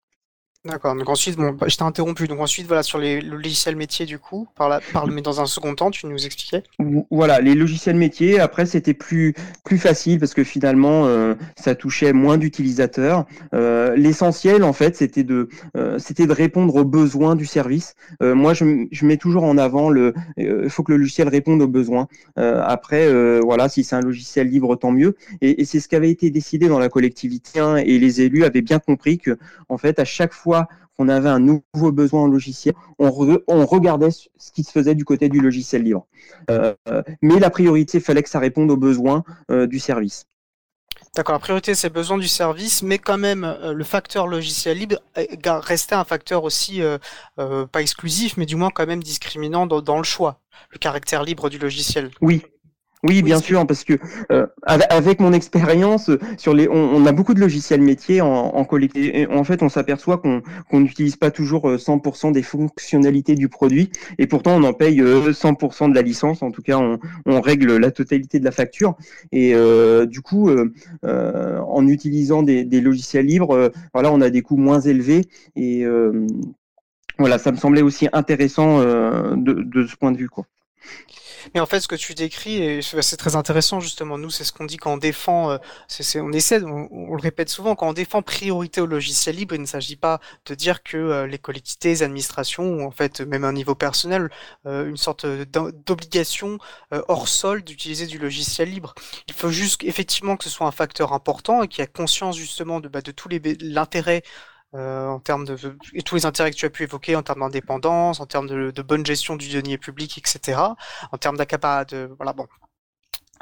D'accord. Donc ensuite, bon, bah, je t'ai interrompu. Donc ensuite, voilà, sur les, le logiciel métier, du coup, par par, mais dans un second temps, tu nous expliquais? Voilà, les logiciels métiers. Après, c'était plus plus facile parce que finalement, euh, ça touchait moins d'utilisateurs. Euh, L'essentiel, en fait, c'était de euh, c'était de répondre aux besoins du service. Euh, moi, je, je, mets toujours en avant le. Il faut que le logiciel réponde aux besoins. après, voilà, si c'est un logiciel libre, tant mieux. Et, et c'est ce qui avait été décidé dans la collectivité hein, et les élus avaient bien compris que, en fait, à chaque fois qu'on avait un nouveau besoin en logiciel, on, regardait ce qui se faisait du côté du logiciel libre. Euh, mais la priorité, il fallait que ça réponde aux besoins euh, du service. D'accord, la priorité c'est le besoin du service, mais quand même euh, le facteur logiciel libre restait un facteur aussi pas exclusif, mais du moins quand même discriminant dans le choix, le caractère libre du logiciel. Oui, oui, bien sûr, parce que euh, avec mon expérience sur les, on, a beaucoup de logiciels métiers en, en. En fait, on s'aperçoit qu'on n'utilise pas toujours 100% euh, des fonctionnalités du produit, et pourtant on en paye 100% euh, de la licence. En tout cas, on, on règle la totalité de la facture. Et du coup, en utilisant des, des logiciels libres, voilà, on a des coûts moins élevés. Et voilà, ça me semblait aussi intéressant de, de ce point de vue, quoi. Mais en fait, ce que tu décris, c'est très intéressant justement. Nous, c'est ce qu'on dit quand on défend. Euh, on essaie, on, le répète souvent, quand on défend priorité au logiciel libre, il ne s'agit pas de dire que euh, les collectivités, les administrations, ou en fait même à un niveau personnel, euh, une sorte d'obligation hors sol d'utiliser du logiciel libre. Il faut juste effectivement que ce soit un facteur important et qu'il y ait conscience justement de, bah, tous les l'intérêt euh, en termes de et tous les intérêts que tu as pu évoquer en termes d'indépendance, en termes de, de, bonne gestion du denier public, etc. En termes d'accaparat, de voilà bon,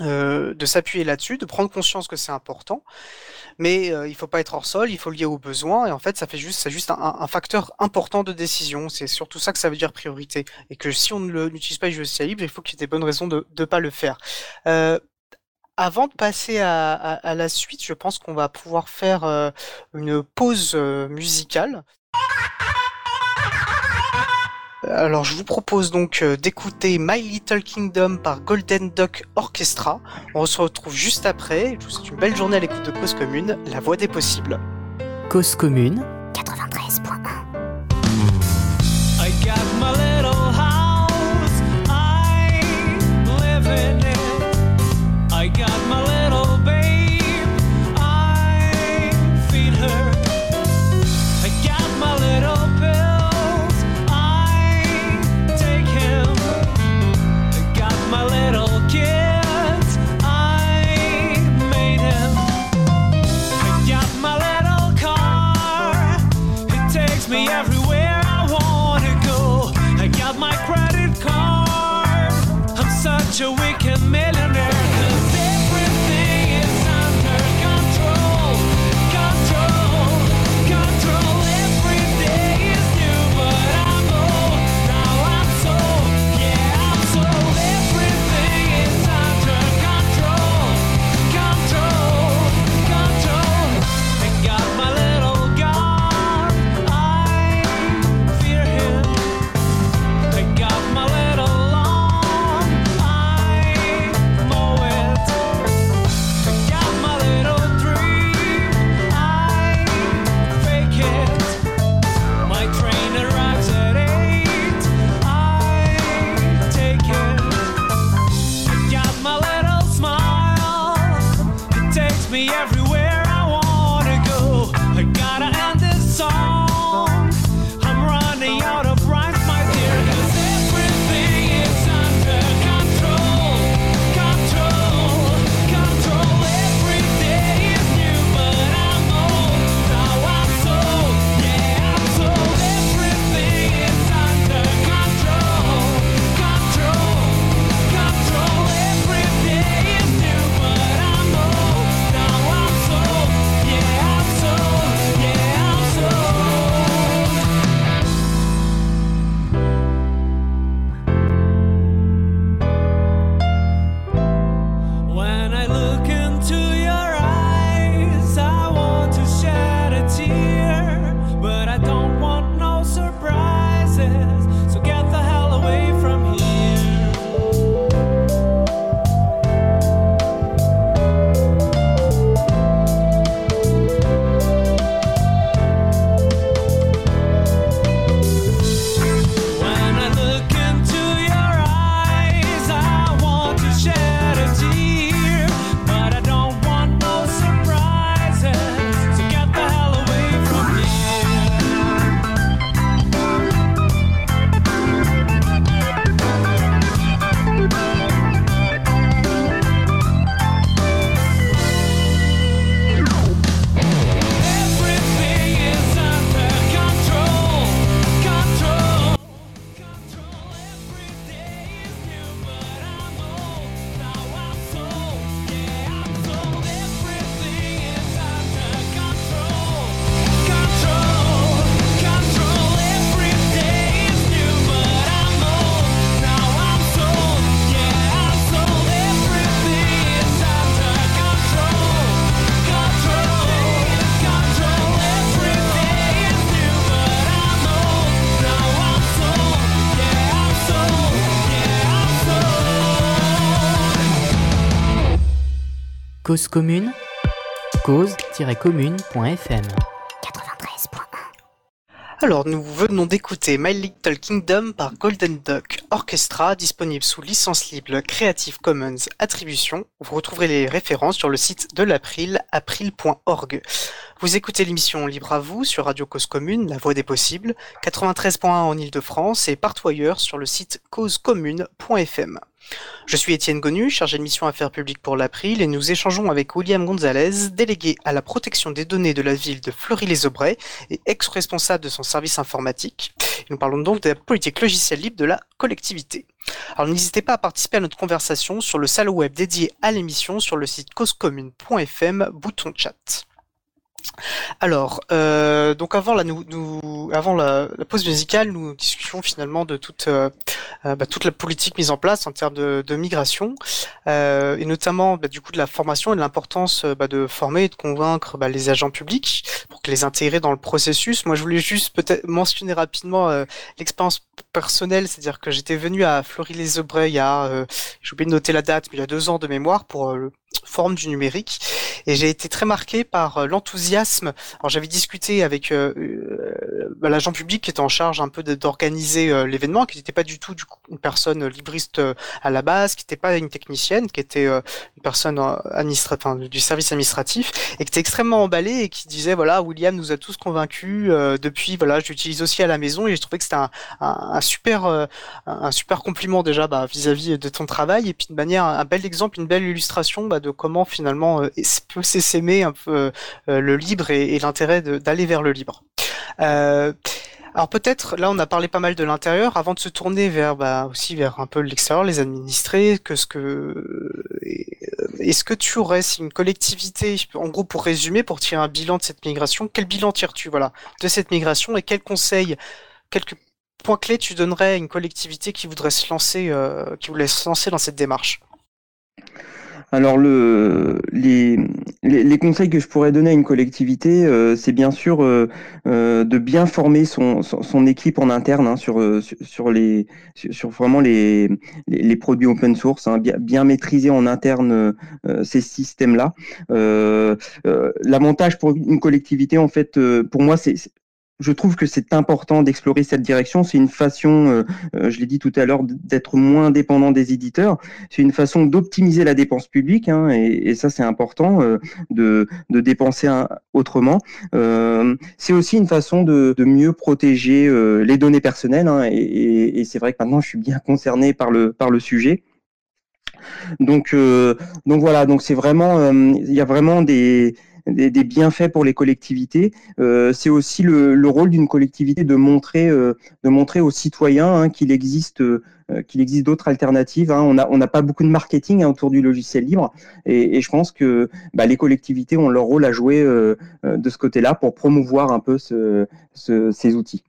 euh, de s'appuyer là-dessus, de prendre conscience que c'est important, mais euh, il faut pas être hors sol, il faut lier aux besoins, et en fait, ça fait juste, c'est juste un, un, facteur important de décision. C'est surtout ça que ça veut dire priorité, et que si on ne l'utilise pas, je libre, il faut qu'il y ait des bonnes raisons de ne pas le faire. Euh, avant de passer à, la suite, je pense qu'on va pouvoir faire euh, une pause euh, musicale. Alors je vous propose donc euh, d'écouter My Little Kingdom par Golden Duck Orchestra. On se retrouve juste après. Je vous souhaite une belle journée à l'écoute de Cause Commune, la voix des possibles. Cause Commune 93.1 Cause commune, cause-commune.fm. 93.1 alors, nous venons d'écouter My Little Kingdom par Golden Duck Orchestra, disponible sous licence libre Creative Commons Attribution. Vous retrouverez les références sur le site de l'April, april.org. Vous écoutez l'émission Libre à vous sur Radio Cause Commune, la voix des possibles, 93.1 en Ile-de-France et partout ailleurs sur le site causecommune.fm. Je suis Étienne Gonu, chargé de mission Affaires publiques pour l'April, et nous échangeons avec William Gonzalez, délégué à la protection des données de la ville de Fleury-les-Aubrais et ex-responsable de son service informatique. nous parlons donc de la politique logicielle libre de la collectivité. Alors n'hésitez pas à participer à notre conversation sur le salon web dédié à l'émission sur le site causecommune.fm, bouton chat. Alors, euh, donc avant la, nous, nous avant la, la, pause musicale, nous discutions finalement de toute euh, euh, bah, toute la politique mise en place en termes de, de migration euh, et notamment bah, du coup de la formation et de l'importance euh, bah, de former et de convaincre bah, les agents publics pour que les intégrer dans le processus. Moi, je voulais juste peut-être mentionner rapidement l'expérience personnelle, c'est-à-dire que j'étais venu à Fleury-les-Aubrais il y a, j'ai oublié de noter la date, mais il y a deux ans de mémoire pour le forme du numérique et j'ai été très marqué par euh, l'enthousiasme. Alors j'avais discuté avec euh, euh bah, l'agent public qui était en charge un peu d'organiser l'événement, qui n'était pas du tout une personne libriste à la base, qui n'était pas une technicienne, qui était une personne du service administratif et qui était extrêmement emballée et qui disait voilà William nous a tous convaincus depuis voilà j'utilise aussi à la maison et j'ai trouvé que c'était un, super un super compliment déjà bah, vis-à-vis -vis de ton travail et puis de manière un bel exemple une belle illustration bah, de comment finalement euh, peut s'essaimer un peu euh, le libre et, l'intérêt d'aller vers le libre. Euh, Alors peut-être, là on a parlé pas mal de l'intérieur, avant de se tourner vers bah, aussi vers un peu l'extérieur, les administrés, que ce que est-ce que tu aurais si une collectivité, en gros pour résumer, pour tirer un bilan de cette migration, quel bilan tires-tu voilà de cette migration et quels conseils, quelques points clés tu donnerais à une collectivité qui voudrait se lancer, qui voulait se lancer dans cette démarche? Alors le, les, les, conseils que je pourrais donner à une collectivité, euh, c'est bien sûr euh, euh, de bien former son, son, équipe en interne hein, sur, sur, les, sur vraiment les, les, produits open source, hein, bien, bien maîtriser en interne ces systèmes-là. L'avantage pour une collectivité, en fait, pour moi, c'est je trouve que c'est important d'explorer cette direction. C'est une façon, euh, euh, je l'ai dit tout à l'heure, d'être moins dépendant des éditeurs. C'est une façon d'optimiser la dépense publique, hein, et, ça c'est important euh, de, de, dépenser autrement. c'est aussi une façon de, de mieux protéger les données personnelles, hein, et, et c'est vrai que maintenant je suis bien concerné par le par le sujet. Donc, donc voilà, donc c'est vraiment, il y a vraiment des, des, bienfaits pour les collectivités. Euh, c'est aussi le, rôle d'une collectivité de montrer, euh, de montrer aux citoyens hein, qu'il existe, euh, qu'il existe d'autres alternatives. Hein. On n'a pas beaucoup de marketing hein, autour du logiciel libre, et, je pense que bah, les collectivités ont leur rôle à jouer de ce côté-là pour promouvoir un peu ces outils.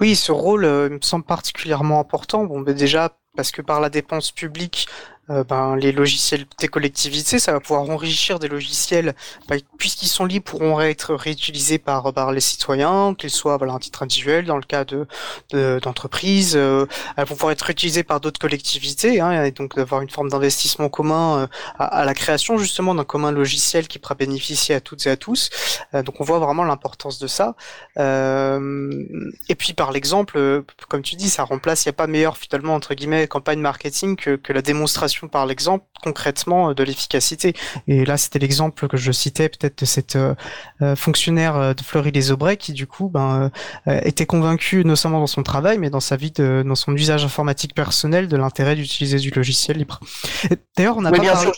Oui, ce rôle me semble particulièrement important. Bon, déjà parce que par la dépense publique, euh, ben, les logiciels des collectivités, ça va pouvoir enrichir des logiciels, ben, puisqu'ils sont libres, pourront être réutilisés par, par les citoyens, qu'ils soient voilà, un titre individuel dans le cas de d'entreprises, euh, elles vont pouvoir être réutilisées par d'autres collectivités, hein, et donc d'avoir une forme d'investissement commun euh, à, la création justement d'un commun logiciel qui pourra bénéficier à toutes et à tous. Euh, donc on voit vraiment l'importance de ça. et puis par l'exemple, comme tu dis, ça remplace, il n'y a pas meilleur finalement entre guillemets campagne marketing que, que la démonstration par l'exemple concrètement euh, de l'efficacité. Et là, c'était l'exemple que je citais peut-être de cette euh, euh, fonctionnaire de Fleury-les-Aubrais qui du coup ben, était convaincu non seulement dans son travail, mais dans sa vie, de, dans son usage informatique personnel, de l'intérêt d'utiliser du logiciel libre. D'ailleurs, on a oui, bien sûr,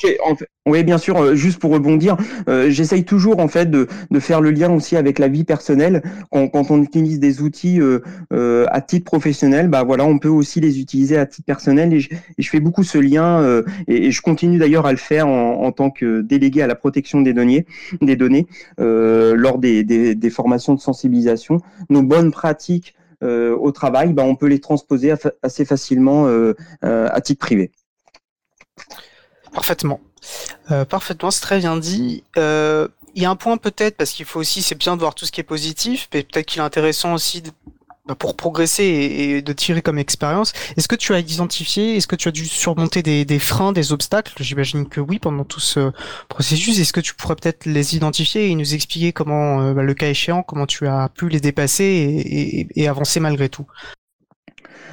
oui, bien sûr. juste pour rebondir, j'essaye toujours en fait de, de, faire le lien aussi avec la vie personnelle. Quand, quand on utilise des outils à titre professionnel, bah voilà, on peut aussi les utiliser à titre personnel. Et je, et je fais beaucoup ce lien euh, et, je continue d'ailleurs à le faire en, tant que délégué à la protection des données, des données euh, lors des, formations de sensibilisation. Nos bonnes pratiques euh, au travail, bah, on peut les transposer assez facilement à titre privé. Parfaitement. parfaitement, c'est très bien dit. il y a un point peut-être, parce qu'il faut aussi, c'est bien de voir tout ce qui est positif, mais peut-être qu'il est intéressant aussi bah, pour progresser et, de tirer comme expérience. Est-ce que tu as identifié, est-ce que tu as dû surmonter des, freins, des obstacles? J'imagine que oui pendant tout ce processus. Est-ce que tu pourrais peut-être les identifier et nous expliquer comment, euh, bah, le cas échéant, comment tu as pu les dépasser et avancer malgré tout?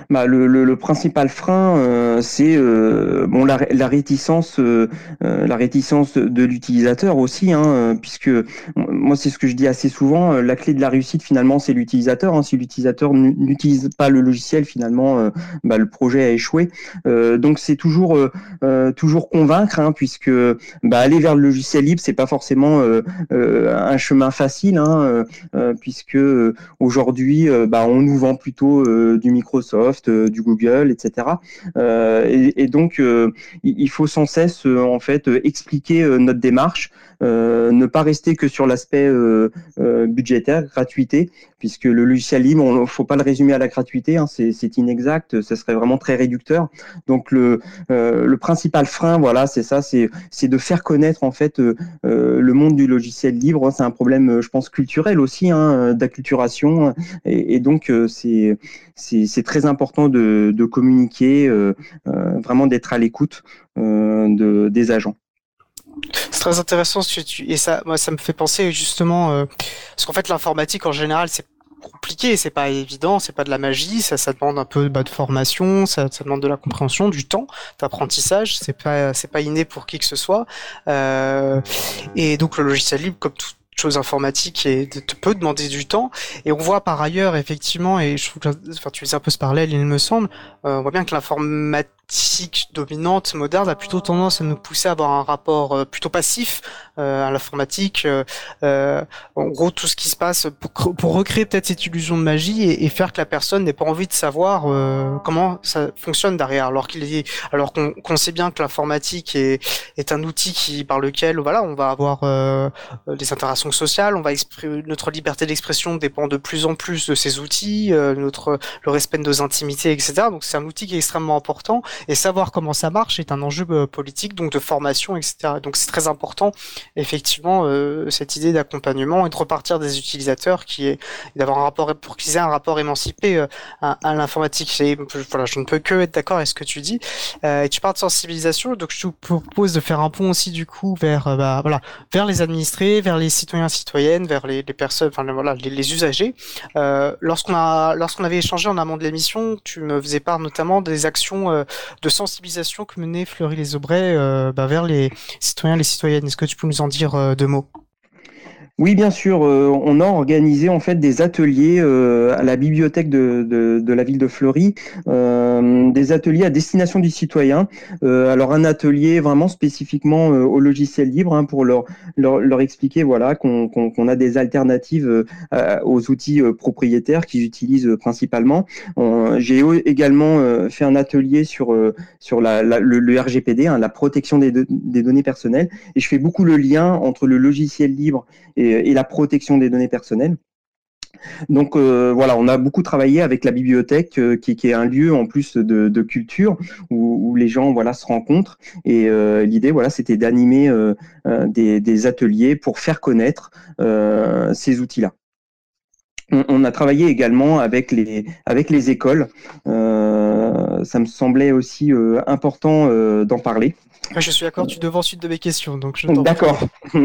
Bah, le, le, le, principal frein, euh, c'est euh, bon la, réticence, euh, la réticence de l'utilisateur aussi, hein, puisque moi c'est ce que je dis assez souvent. La clé de la réussite finalement, c'est l'utilisateur. Hein. Si l'utilisateur n'utilise pas le logiciel, finalement, bah, le projet a échoué. donc c'est toujours toujours convaincre, hein, puisque bah, aller vers le logiciel libre, c'est pas forcément un chemin facile, hein, puisque aujourd'hui, bah, on nous vend plutôt du Microsoft euh, du Google, etc. Euh, et, donc, euh, il faut sans cesse en fait expliquer notre démarche, ne pas rester que sur l'aspect budgétaire, gratuité, puisque le logiciel libre, ne faut pas le résumer à la gratuité, hein, c'est inexact, ce serait vraiment très réducteur. Donc le, le principal frein, voilà, c'est ça, c'est de faire connaître en fait le monde du logiciel libre. C'est un problème, je pense, culturel aussi, hein, d'acculturation, et, donc c'est c'est très important de, de communiquer, euh, euh, vraiment d'être à l'écoute euh, de, des agents. Très intéressant et ça moi ça me fait penser justement euh, parce qu'en fait l'informatique en général c'est compliqué, c'est pas évident, c'est pas de la magie, ça, demande un peu bah, de formation, ça, ça, demande de la compréhension, du temps, d'apprentissage, c'est pas c'est pas inné pour qui que ce soit. Euh, et donc le logiciel libre, comme tout, choses informatiques et te peut demander du temps. Et on voit par ailleurs effectivement, et je trouve que, enfin, tu fais un peu ce parallèle, il me semble, on voit bien que l'informatique dominante moderne a plutôt tendance à nous pousser à avoir un rapport euh, plutôt passif euh, à l'informatique. Euh, euh, en gros, tout ce qui se passe pour, pour recréer peut-être cette illusion de magie et, et faire que la personne n'ait pas envie de savoir comment ça fonctionne derrière, alors qu'il est, alors qu'on sait bien que l'informatique est, est un outil qui par lequel voilà, on va avoir des interactions sociales, on va notre liberté d'expression dépend de plus en plus de ces outils, notre le respect de nos intimités, etc. Donc c'est un outil qui est extrêmement important et savoir comment ça marche est un enjeu euh, politique, donc de formation, etc. Donc c'est très important, effectivement, euh, cette idée d'accompagnement et de repartir des utilisateurs qui est d'avoir un rapport pour qu'ils aient un rapport émancipé euh, à, l'informatique. Voilà, je ne peux que être d'accord avec ce que tu dis. Euh, et tu parles de sensibilisation, donc je te propose de faire un pont aussi du coup vers euh, bah, voilà vers les administrés, vers les citoyens citoyennes, vers les, personnes, enfin voilà les, usagers. lorsqu'on a lorsqu'on avait échangé en amont de l'émission, tu me faisais part notamment des actions de sensibilisation que menait Fleury les Aubrais euh, bah, vers les citoyens les citoyennes. Est-ce que tu peux nous en dire euh, deux mots? Oui, bien sûr. Euh, on a organisé en fait des ateliers euh, à la bibliothèque de, de, de, la ville de Fleury, euh, des ateliers à destination du citoyen. alors un atelier vraiment spécifiquement au logiciel libre hein, pour leur, leur, leur, expliquer voilà qu'on qu'on a des alternatives aux outils propriétaires qu'ils utilisent principalement. J'ai également fait un atelier sur sur la, la le, RGPD, hein, la protection des, des données personnelles, et je fais beaucoup le lien entre le logiciel libre et et, la protection des données personnelles. Donc euh, voilà, on a beaucoup travaillé avec la bibliothèque, euh, qui, est un lieu en plus de, culture où, les gens voilà se rencontrent. Et euh, l'idée voilà, c'était d'animer des, ateliers pour faire connaître ces outils-là. On, a travaillé également avec les avec les écoles. ça me semblait aussi important d'en parler. Je suis d'accord, tu devais ensuite de mes questions, donc je D'accord.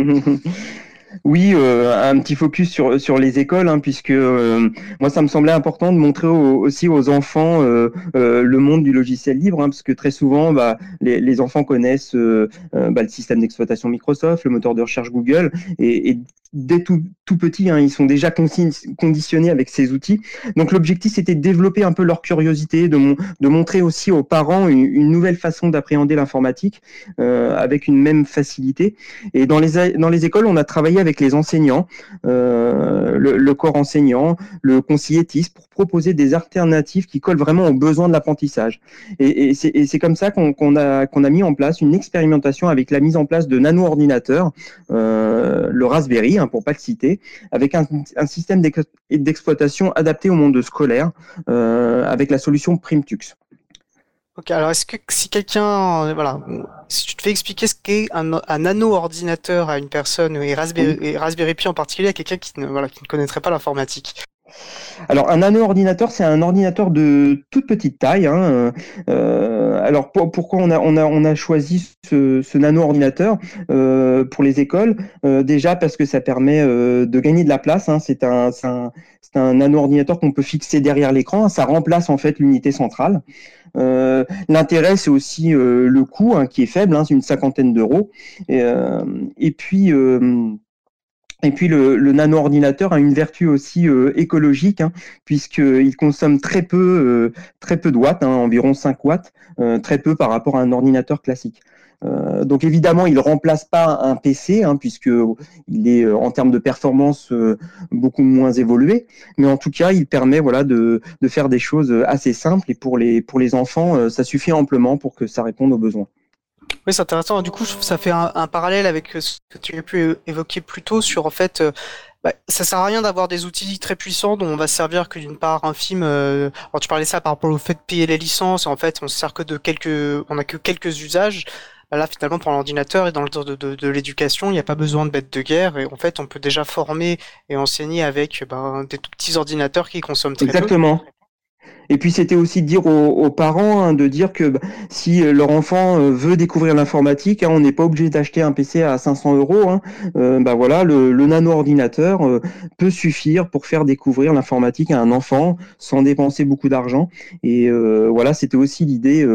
Oui, euh, un petit focus sur sur les écoles, hein, puisque euh, moi ça me semblait important de montrer aussi aux enfants euh, le monde du logiciel libre, hein, parce que très souvent, bah, les, enfants connaissent bah, le système d'exploitation Microsoft, le moteur de recherche Google, et, dès tout, tout petit, hein, ils sont déjà conditionnés avec ces outils. Donc l'objectif, c'était de développer un peu leur curiosité, de, montrer aussi aux parents une, nouvelle façon d'appréhender l'informatique avec une même facilité. Et dans les, dans les écoles, on a travaillé avec les enseignants, euh, le, corps enseignant, le conseiller TIS, pour proposer des alternatives qui collent vraiment aux besoins de l'apprentissage. Et, c'est comme ça qu'on a, qu'on a mis en place une expérimentation avec la mise en place de nano-ordinateurs, euh, le Raspberry, Hein, pour pas le citer, avec un, système d'exploitation adapté au monde scolaire, euh, avec la solution Primtux. Ok, alors est-ce que si quelqu'un, voilà, si tu te fais expliquer ce qu'est un, un nano-ordinateur à une personne, et Raspberry, Raspberry Pi en particulier, à quelqu'un qui ne, voilà, qui ne connaîtrait pas l'informatique? Alors un nano-ordinateur, c'est un ordinateur de toute petite taille. Hein. Euh, alors pourquoi on a, on, a, on a choisi ce, nano-ordinateur euh, pour les écoles? Euh, Déjà parce que ça permet de gagner de la place. Hein. C'est un, un, un nano-ordinateur qu'on peut fixer derrière l'écran. Ça remplace en fait l'unité centrale. L'intérêt, c'est aussi le coût hein, qui est faible, c'est une cinquantaine d'euros. Et, et, puis le, le nano-ordinateur a une vertu aussi euh, écologique, hein, puisqu'il consomme très peu, euh, très peu de watts, hein, environ 5 watts, euh, très peu par rapport à un ordinateur classique. Donc évidemment, il remplace pas un PC, hein, puisque il est en termes de performance beaucoup moins évolué, mais en tout cas, il permet voilà de, de faire des choses assez simples et pour les pour les enfants, ça suffit amplement pour que ça réponde aux besoins. Oui, c'est intéressant. Du coup, ça fait un, parallèle avec ce que tu as pu évoquer plus tôt sur en fait. Euh, bah, ça sert à rien d'avoir des outils très puissants dont on va se servir que d'une part infime. Euh, alors tu parlais ça par rapport au fait de payer les licences. En fait, on se sert que de quelques, on a que quelques usages. Là, finalement, pour l'ordinateur et dans le temps de, de, l'éducation, il n'y a pas besoin de bêtes de guerre. Et en fait, on peut déjà former et enseigner avec ben, des tout petits ordinateurs qui consomment très Exactement. Et puis c'était aussi de dire aux, parents hein, de dire que bah, si euh, leur enfant euh, veut découvrir l'informatique, hein, on n'est pas obligé d'acheter un PC à 500 euros. Hein, euh, bah voilà, le, nano-ordinateur peut suffire pour faire découvrir l'informatique à un enfant sans dépenser beaucoup d'argent. Et voilà, c'était aussi l'idée,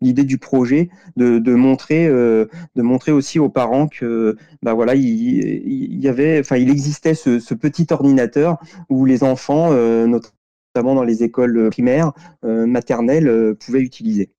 l'idée du projet de, montrer, de montrer aussi aux parents que bah voilà, il, y avait, enfin, il existait ce, ce, petit ordinateur où les enfants, notamment notamment dans les écoles euh, primaires, euh, maternelles, euh, pouvaient utiliser.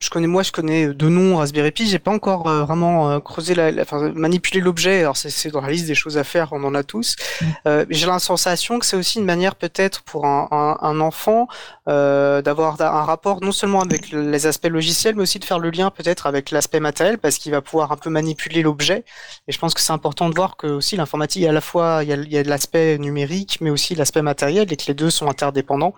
Je connais moi, je connais deux noms Raspberry Pi. J'ai pas encore vraiment creusé la, enfin, manipulé l'objet. Alors c'est dans la liste des choses à faire, on en a tous. Mm. j'ai la sensation que c'est aussi une manière peut-être pour un, un, enfant d'avoir un rapport non seulement avec les aspects logiciels, mais aussi de faire le lien peut-être avec l'aspect matériel, parce qu'il va pouvoir un peu manipuler l'objet. Et je pense que c'est important de voir que aussi l'informatique, à la fois il y a, il y a l'aspect numérique, mais aussi l'aspect matériel, et que les deux sont interdépendants.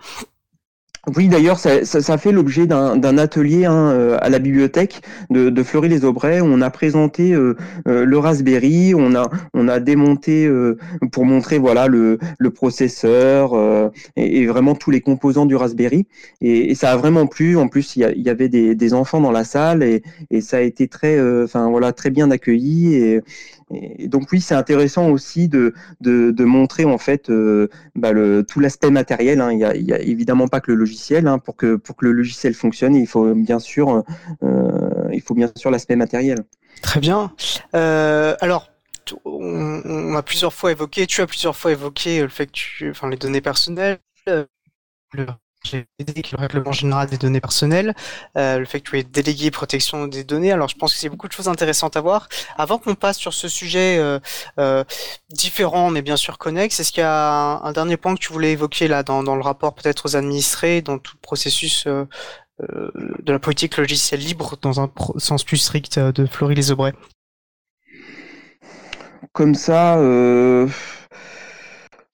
Oui, d'ailleurs, ça, fait l'objet d'un atelier hein, euh, à la bibliothèque de, Fleury-les-Aubrais. On a présenté euh, euh, le Raspberry, on a, on a démonté pour montrer voilà le, processeur et, vraiment tous les composants du Raspberry. Et, ça a vraiment plu. En plus, il y, avait des, enfants dans la salle et, ça a été très, enfin voilà, très bien accueilli. Donc oui, c'est intéressant aussi de, de, montrer en fait euh, bah, tout l'aspect matériel. Hein. Il n'y a, a, évidemment pas que le logiciel. Hein. Pour, que, pour que le logiciel fonctionne, il faut bien sûr, euh, il faut bien sûr l'aspect matériel. Très bien. Euh, alors, on, a plusieurs fois évoqué, tu as plusieurs fois évoqué le fait que tu, enfin les données personnelles, le le règlement général des données personnelles, euh, le fait que tu aies délégué protection des données. Alors, je pense que c'est beaucoup de choses intéressantes à voir. Avant qu'on passe sur ce sujet euh, euh, différent, mais bien sûr connexe, est-ce qu'il y a un, dernier point que tu voulais évoquer là dans, dans le rapport peut-être aux administrés, dans tout le processus euh, euh, de la politique logicielle libre, dans un sens plus strict de Florie les Aubrais Comme ça.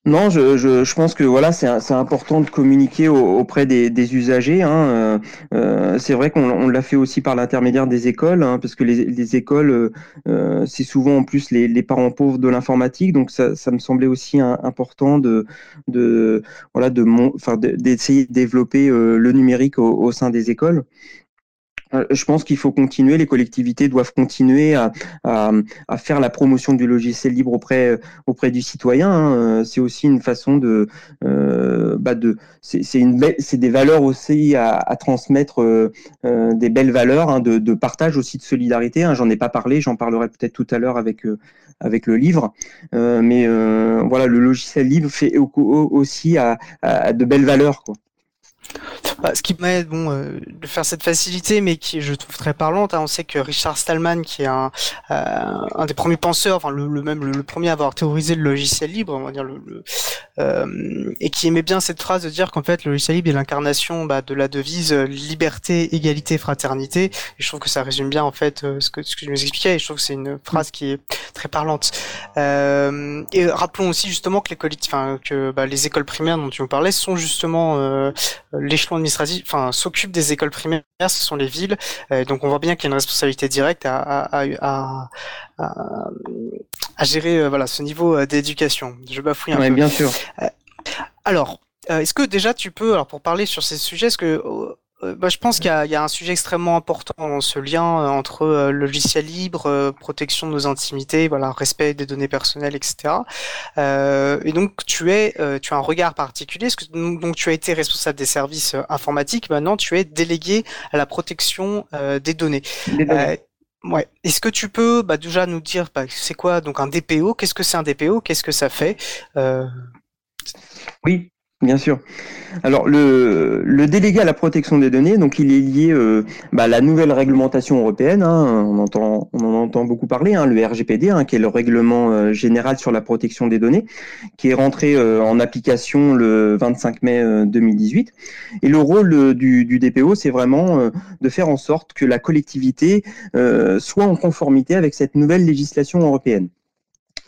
Euh non, je, je, je, pense que voilà, c'est important de communiquer auprès des, des usagers. Hein. Euh, euh c'est vrai qu'on l'a fait aussi par l'intermédiaire des écoles, hein, parce que les, les écoles, euh, c'est souvent en plus les, les parents pauvres de l'informatique, donc ça, ça, me semblait aussi important de, de voilà, de, enfin, d'essayer de, développer euh, le numérique au, au sein des écoles. Euh, je pense qu'il faut continuer, les collectivités doivent continuer à, à, à, faire la promotion du logiciel libre auprès, auprès du citoyen. Hein. Euh, c'est aussi une façon de, euh, bah de c'est des valeurs aussi à, à transmettre, euh, des belles valeurs hein, de, de, partage aussi de solidarité. Hein. J'en ai pas parlé, j'en parlerai peut-être tout à l'heure avec avec le livre, mais voilà, le logiciel libre fait aussi à, à de belles valeurs. Quoi. Bah, ce qui permet bon, euh, de faire cette facilité, mais qui je trouve très parlante. Hein. On sait que Richard Stallman, qui est un, euh, un des premiers penseurs, enfin le, même le, premier à avoir théorisé le logiciel libre, on va dire le, euh, et qui aimait bien cette phrase de dire qu'en fait le logiciel libre est l'incarnation bah, de la devise euh, liberté, égalité, fraternité. Et je trouve que ça résume bien en fait ce que ce que je nous expliquais. Et je trouve que c'est une phrase qui est très parlante. et rappelons aussi justement que les, enfin, que bah, les écoles primaires dont tu nous parlais sont justement l'échelon administratif, enfin, s'occupe des écoles primaires, ce sont les villes. donc on voit bien qu'il y a une responsabilité directe à, à, à, à, gérer euh, voilà ce niveau euh, d'éducation. Je bafouille un peu. bien sûr. Euh, alors, est-ce que déjà tu peux, alors pour parler sur ces sujets, est-ce que euh, bah, je pense qu'il y, y, a un sujet extrêmement important dans ce lien euh, entre euh, logiciel libre, protection de nos intimités, voilà, respect des données personnelles, etc. Euh, et donc tu es, tu as un regard particulier, parce que donc tu as été responsable des services informatiques, maintenant tu es délégué à la protection des données. ouais. Est-ce que tu peux bah, déjà nous dire bah, c'est quoi donc un DPO Qu'est-ce que c'est un DPO Qu'est-ce que ça fait? Oui, Bien sûr. Alors le, délégué à la protection des données, donc il est lié euh, bah, à la nouvelle réglementation européenne. Hein, on entend, en entend beaucoup parler, hein, le RGPD, hein, qui est le règlement euh, général sur la protection des données, qui est rentré euh, en application le 25 mai 2018. Et le rôle du DPO, c'est vraiment de faire en sorte que la collectivité soit en conformité avec cette nouvelle législation européenne.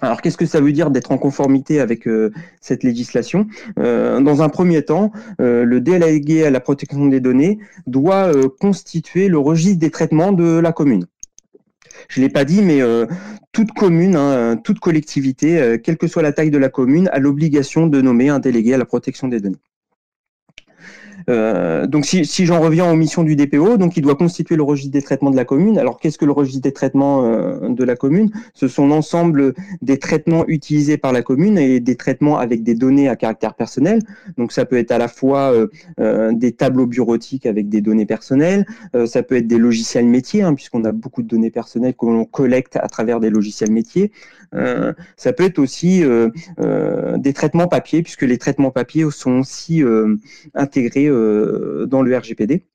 Alors, qu'est-ce que ça veut dire d'être en conformité avec euh, cette législation? Euh, Dans un premier temps, euh, le délégué à la protection des données doit constituer le registre des traitements de la commune. Je ne l'ai pas dit, mais toute commune, hein, toute collectivité, quelle que soit la taille de la commune, a l'obligation de nommer un délégué à la protection des données. Euh, donc si, j'en reviens aux missions du DPO, donc il doit constituer le registre des traitements de la commune. Alors qu'est-ce que le registre des traitements euh, de la commune? Ce sont l'ensemble des traitements utilisés par la commune et des traitements avec des données à caractère personnel. Donc ça peut être à la fois euh, des tableaux bureautiques avec des données personnelles, ça peut être des logiciels métiers, hein, puisqu'on a beaucoup de données personnelles que l'on collecte à travers des logiciels métiers. Ça peut être aussi des traitements papier, puisque les traitements papier sont aussi intégrés euh, dans le RGPD.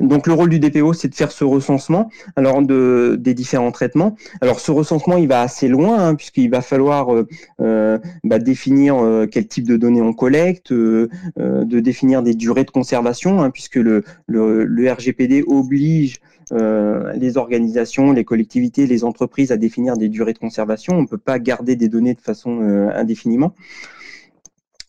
Donc le rôle du DPO, c'est de faire ce recensement alors de, des différents traitements. Alors ce recensement, il va assez loin hein, puisqu'il va falloir euh, euh, bah, définir quel type de données on collecte, de définir des durées de conservation, hein, puisque le, RGPD oblige les organisations, les collectivités, les entreprises à définir des durées de conservation. On ne peut pas garder des données de façon indéfiniment.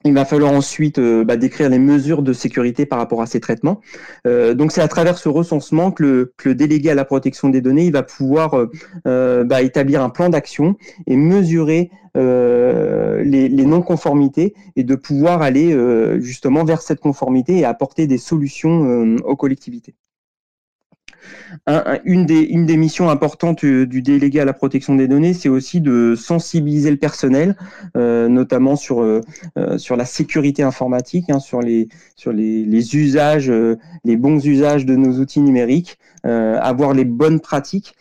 Il va falloir ensuite euh, bah, décrire les mesures de sécurité par rapport à ces traitements. Euh, donc c'est à travers ce recensement que le, délégué à la protection des données va pouvoir euh, bah, établir un plan d'action et mesurer les, les non-conformités et de pouvoir aller justement vers cette conformité et apporter des solutions aux collectivités une, des, missions importantes du délégué à la protection des données, c'est aussi de sensibiliser le personnel, euh, notamment sur, euh, euh, sur la sécurité informatique, hein, sur, les usages, les bons usages de nos outils numériques, avoir les bonnes pratiques,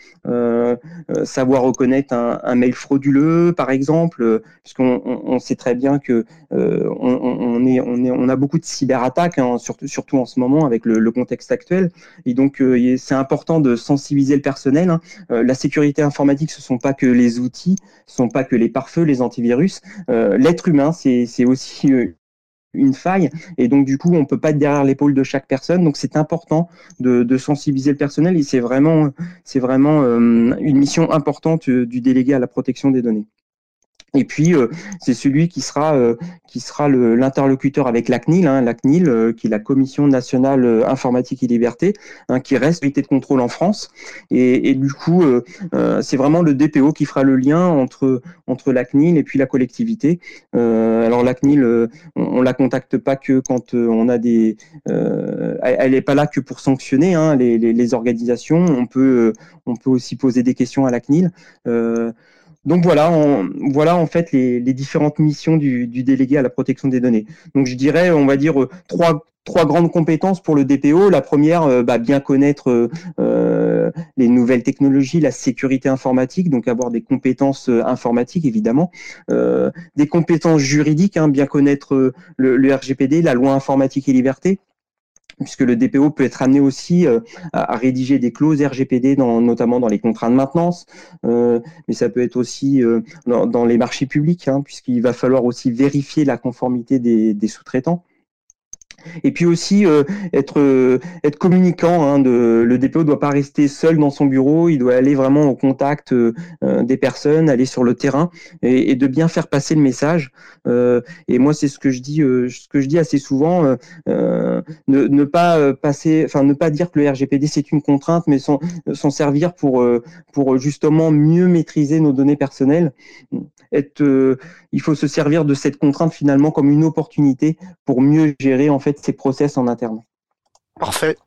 savoir reconnaître un, mail frauduleux, par exemple, puisqu'on on, sait très bien que on, a beaucoup de cyberattaques, hein, surtout, en ce moment avec le, contexte actuel, et donc c'est important de sensibiliser le personnel. Hein. Euh, la sécurité informatique, ce ne sont pas que les outils, ce ne sont pas que les pare-feux, les antivirus. Euh, l'être humain, c'est aussi euh, une faille. Et donc du coup on peut pas être derrière l'épaule de chaque personne. Donc c'est important de, sensibiliser le personnel. Et c'est vraiment c'est vraiment une mission importante du délégué à la protection des données. Et puis, euh, c'est celui qui sera, euh, qui sera l'interlocuteur avec la CNIL, hein, la CNIL, euh, qui est la Commission nationale informatique et liberté, hein, qui reste unité de contrôle en France. Et, du coup, c'est vraiment le DPO qui fera le lien entre, entre la CNIL et puis la collectivité. alors, la CNIL, on, ne la contacte pas que quand on a des... elle n'est pas là que pour sanctionner hein, les, les, organisations. On peut, on peut aussi poser des questions à la CNIL. Donc voilà, voilà en fait les, différentes missions du, délégué à la protection des données. Donc je dirais, on va dire euh, trois, grandes compétences pour le DPO. La première, euh, bah, bien connaître euh, les nouvelles technologies, la sécurité informatique, donc avoir des compétences informatiques évidemment, des compétences juridiques, hein, bien connaître le, RGPD, la loi informatique et liberté puisque le DPO peut être amené aussi euh, à, rédiger des clauses RGPD, notamment dans les contrats de maintenance, euh, mais ça peut être aussi euh, dans, les marchés publics, hein, puisqu'il va falloir aussi vérifier la conformité des sous-traitants. Et puis aussi euh, être euh, être communicant. Hein, le DPO doit pas rester seul dans son bureau. Il doit aller vraiment au contact euh, des personnes, aller sur le terrain et, de bien faire passer le message. et moi, c'est ce que je dis, assez souvent. Ne, pas passer, enfin ne pas dire que le RGPD c'est une contrainte, mais s'en servir pour justement mieux maîtriser nos données personnelles. Il faut se servir de cette contrainte finalement comme une opportunité pour mieux gérer en fait ces process en interne. Parfait.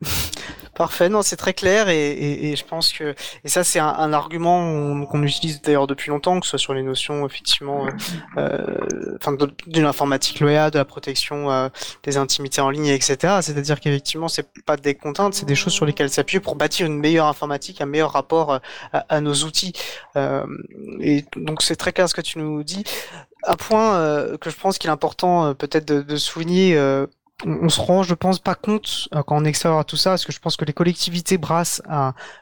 Parfait, non, c'est très clair et, je pense que et ça c'est un, argument qu'on utilise d'ailleurs depuis longtemps, que ce soit sur les notions effectivement, euh, euh enfin de, l'informatique loyale, de la protection euh, des intimités en ligne, etc. C'est-à-dire qu'effectivement c'est pas des contraintes, c'est des choses sur lesquelles s'appuyer pour bâtir une meilleure informatique, un meilleur rapport euh, à, nos outils. et donc c'est très clair ce que tu nous dis. Un point que je pense qu'il est important peut-être de, de souligner on, se rend, je pense, pas compte euh, quand on extérieur à tout ça, parce que je pense que les collectivités brassent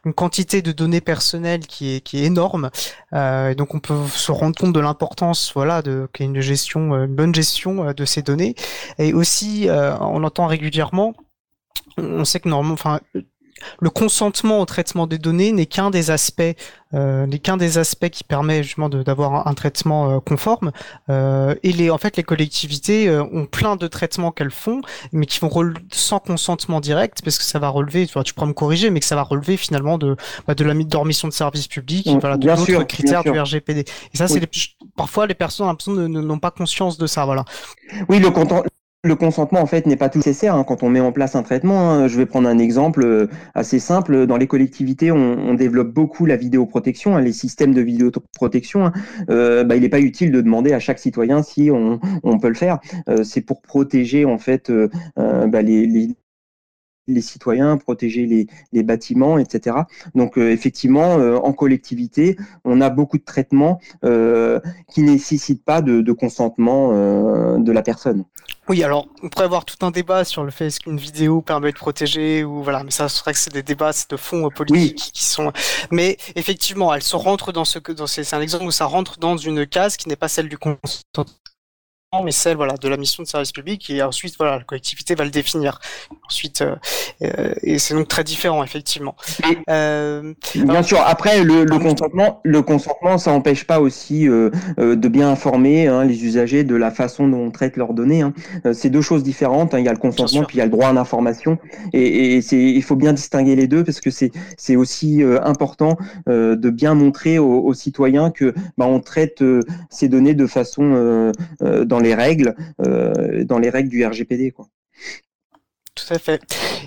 une quantité de données personnelles qui est, qui est énorme. Euh, et donc on peut se rendre compte de l'importance, voilà, de qu'il y ait une gestion, euh, une bonne gestion de ces données. Et aussi, on entend régulièrement, on sait que normalement, enfin, le consentement au traitement des données n'est qu'un des aspects euh, n'est qu'un des aspects qui permet justement d'avoir un, traitement euh, conforme. Euh, et les en fait les collectivités euh, ont plein de traitements qu'elles font mais qui vont sans consentement direct parce que ça va relever tu, vois, tu pourras me corriger mais que ça va relever finalement de bah, de la dormition de service public et voilà de d'autres critères du RGPD et ça c'est parfois les personnes n'ont pas conscience de ça voilà. Oui le, le consentement en fait n'est pas tout nécessaire hein, quand on met en place un traitement. Hein. Je vais prendre un exemple euh, assez simple. Dans les collectivités, on, développe beaucoup la vidéoprotection, hein, les systèmes de vidéoprotection. Euh, bah, il n'est pas utile de demander à chaque citoyen si on, peut le faire. Euh, c'est pour protéger en fait bah, les, citoyens, protéger les, bâtiments, etc. Donc euh, effectivement, euh, en collectivité, on a beaucoup de traitements euh, qui nécessitent pas de consentement de la personne. Oui, alors on pourrait avoir tout un débat sur le fait qu'une vidéo permet de protéger ou voilà, mais ça serait que c'est des débats de fond politiques qui sont. Mais effectivement, elle se rentre dans ce que dans c'est un exemple où ça rentre dans une case qui n'est pas celle du consentement mais celle voilà de la mission de service public et ensuite voilà la collectivité va le définir. Ensuite euh, euh, et c'est donc très différent effectivement. Euh, bien sûr après le, le consentement le consentement ça n'empêche pas aussi de bien informer hein, les usagers de la façon dont on traite leurs données hein. c'est deux choses différentes hein. il y a le consentement puis il y a le droit à l'information. Et, et c'est il faut bien distinguer les deux parce que c'est c'est aussi important de bien montrer aux, aux citoyens que bah, on traite ces données de façon dans dans les règles, euh, dans les règles du RGPD, quoi. Tout à fait.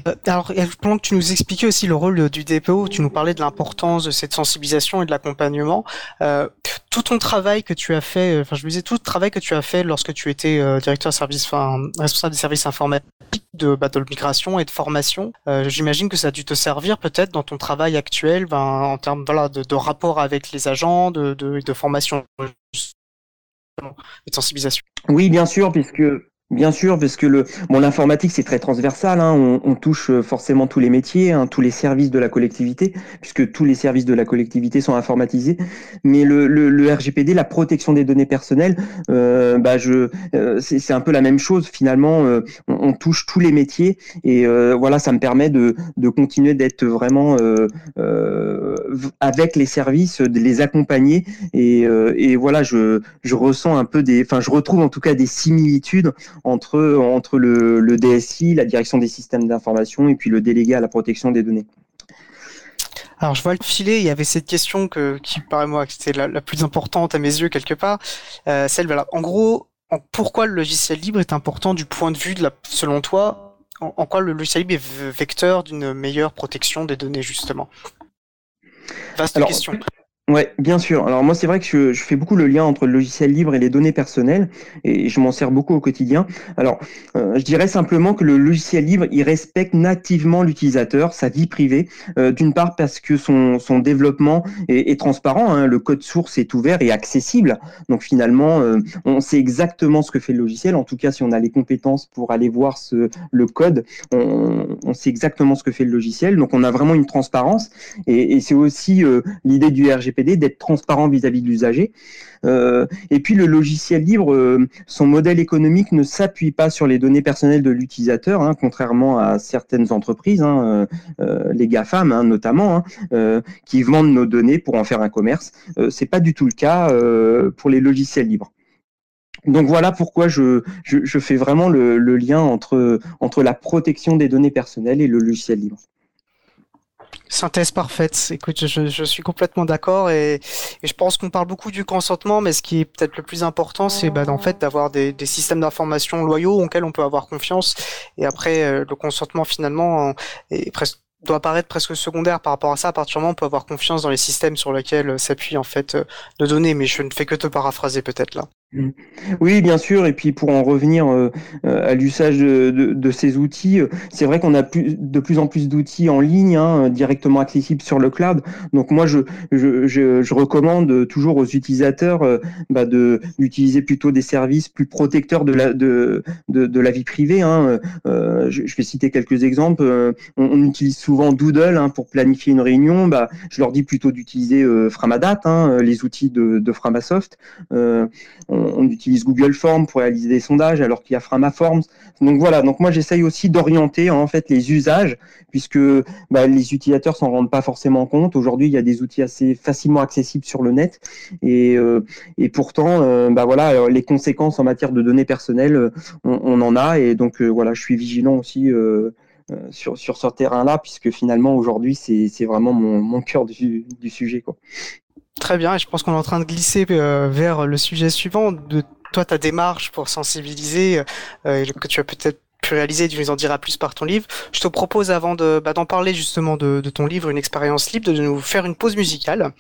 Euh, alors, pendant que tu nous expliquais aussi le rôle du DPO, tu nous parlais de l'importance de cette sensibilisation et de l'accompagnement. Euh, tout ton travail que tu as fait, enfin, je me disais, tout le travail que tu as fait lorsque tu étais directeur service, enfin, responsable des services informatiques de battle migration et de formation, j'imagine que ça a dû te servir peut-être dans ton travail actuel, ben, en termes voilà, de, rapport avec les agents, de, de, de formation Oui, bien sûr, puisque Bien sûr, parce que le, bon, l'informatique c'est très transversal. Hein, on, on, touche euh, forcément tous les métiers, hein, tous les services de la collectivité, puisque tous les services de la collectivité sont informatisés. Mais le, le, le RGPD, la protection des données personnelles, euh, bah je, euh, c'est un peu la même chose. Finalement, euh, on, touche tous les métiers et voilà, ça me permet de, de continuer d'être vraiment avec les services, de les accompagner et, et voilà, je, je ressens un peu des, enfin, je retrouve en tout cas des similitudes entre, entre le, DSI, la direction des systèmes d'information, et puis le délégué à la protection des données. Alors je vois le filet, il y avait cette question que, qui paraît moi que c'était la, plus importante à mes yeux quelque part. Euh, celle voilà. En gros, pourquoi le logiciel libre est important du point de vue de la, selon toi, en, quoi le logiciel libre est vecteur d'une meilleure protection des données justement? Vaste question. Ouais, bien sûr. Alors moi, c'est vrai que je, fais beaucoup le lien entre le logiciel libre et les données personnelles, et je m'en sers beaucoup au quotidien. Alors, euh, je dirais simplement que le logiciel libre, il respecte nativement l'utilisateur, sa vie privée. Euh, d'une part parce que son, développement est, transparent, hein, le code source est ouvert et accessible. Donc finalement, euh, on sait exactement ce que fait le logiciel. En tout cas, si on a les compétences pour aller voir le code, on, sait exactement ce que fait le logiciel. Donc on a vraiment une transparence, et c'est aussi l'idée du RGPD d'être transparent vis-à-vis de l'usager. Euh, et puis le logiciel libre, euh, son modèle économique ne s'appuie pas sur les données personnelles de l'utilisateur, hein, contrairement à certaines entreprises, hein, euh, les GAFAM hein, notamment, qui vendent nos données pour en faire un commerce. c'est pas du tout le cas pour les logiciels libres. Donc voilà pourquoi je, fais vraiment le, le, lien entre, entre la protection des données personnelles et le logiciel libre. Synthèse parfaite. Écoute, je, je suis complètement d'accord et, et, je pense qu'on parle beaucoup du consentement, mais ce qui est peut-être le plus important, c'est bah, en fait d'avoir des, des, systèmes d'information loyaux auxquels on peut avoir confiance. Et après, euh, le consentement finalement est presque doit paraître presque secondaire par rapport à ça. À partir du moment où on peut avoir confiance dans les systèmes sur lesquels s'appuient en fait euh, nos données, mais je ne fais que te paraphraser peut-être là. Mmh. Oui, bien sûr. Et puis pour en revenir euh, euh, à l'usage de, ces outils, euh, c'est vrai qu'on a plus, de plus en plus d'outils en ligne, hein, directement accessibles sur le cloud. Donc moi, je, je, recommande toujours aux utilisateurs bah, de d'utiliser plutôt des services plus protecteurs de la de, de, la vie privée. Hein. je, vais citer quelques exemples. On, utilise souvent Doodle hein, pour planifier une réunion. Bah, je leur dis plutôt d'utiliser Framadat, hein, les outils de, de Framasoft on, utilise Google Forms pour réaliser des sondages alors qu'il y a Framaforms. Donc voilà, donc moi j'essaye aussi d'orienter en fait les usages puisque bah, les utilisateurs s'en rendent pas forcément compte. Aujourd'hui, il y a des outils assez facilement accessibles sur le net et, euh, pourtant, euh, bah voilà, les conséquences en matière de données personnelles, on, en a et donc euh, voilà, je suis vigilant aussi. sur, sur ce terrain-là, puisque finalement aujourd'hui c'est vraiment mon, mon cœur du, du sujet. Quoi. Très bien, et je pense qu'on est en train de glisser euh, vers le sujet suivant de toi, ta démarche pour sensibiliser, que tu as peut-être pu réaliser, tu nous en diras plus par ton livre. Je te propose, avant de bah, d'en parler justement de, de, ton livre, une expérience libre, de nous faire une pause musicale.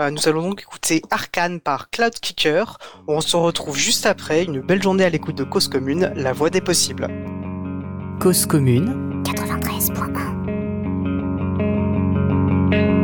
Euh, nous allons donc écouter Arcane par Cloud Kicker. On se retrouve juste après, une belle journée à l'écoute de Cause Commune, la voix des possibles. Cause Commune 93.1 Thank you.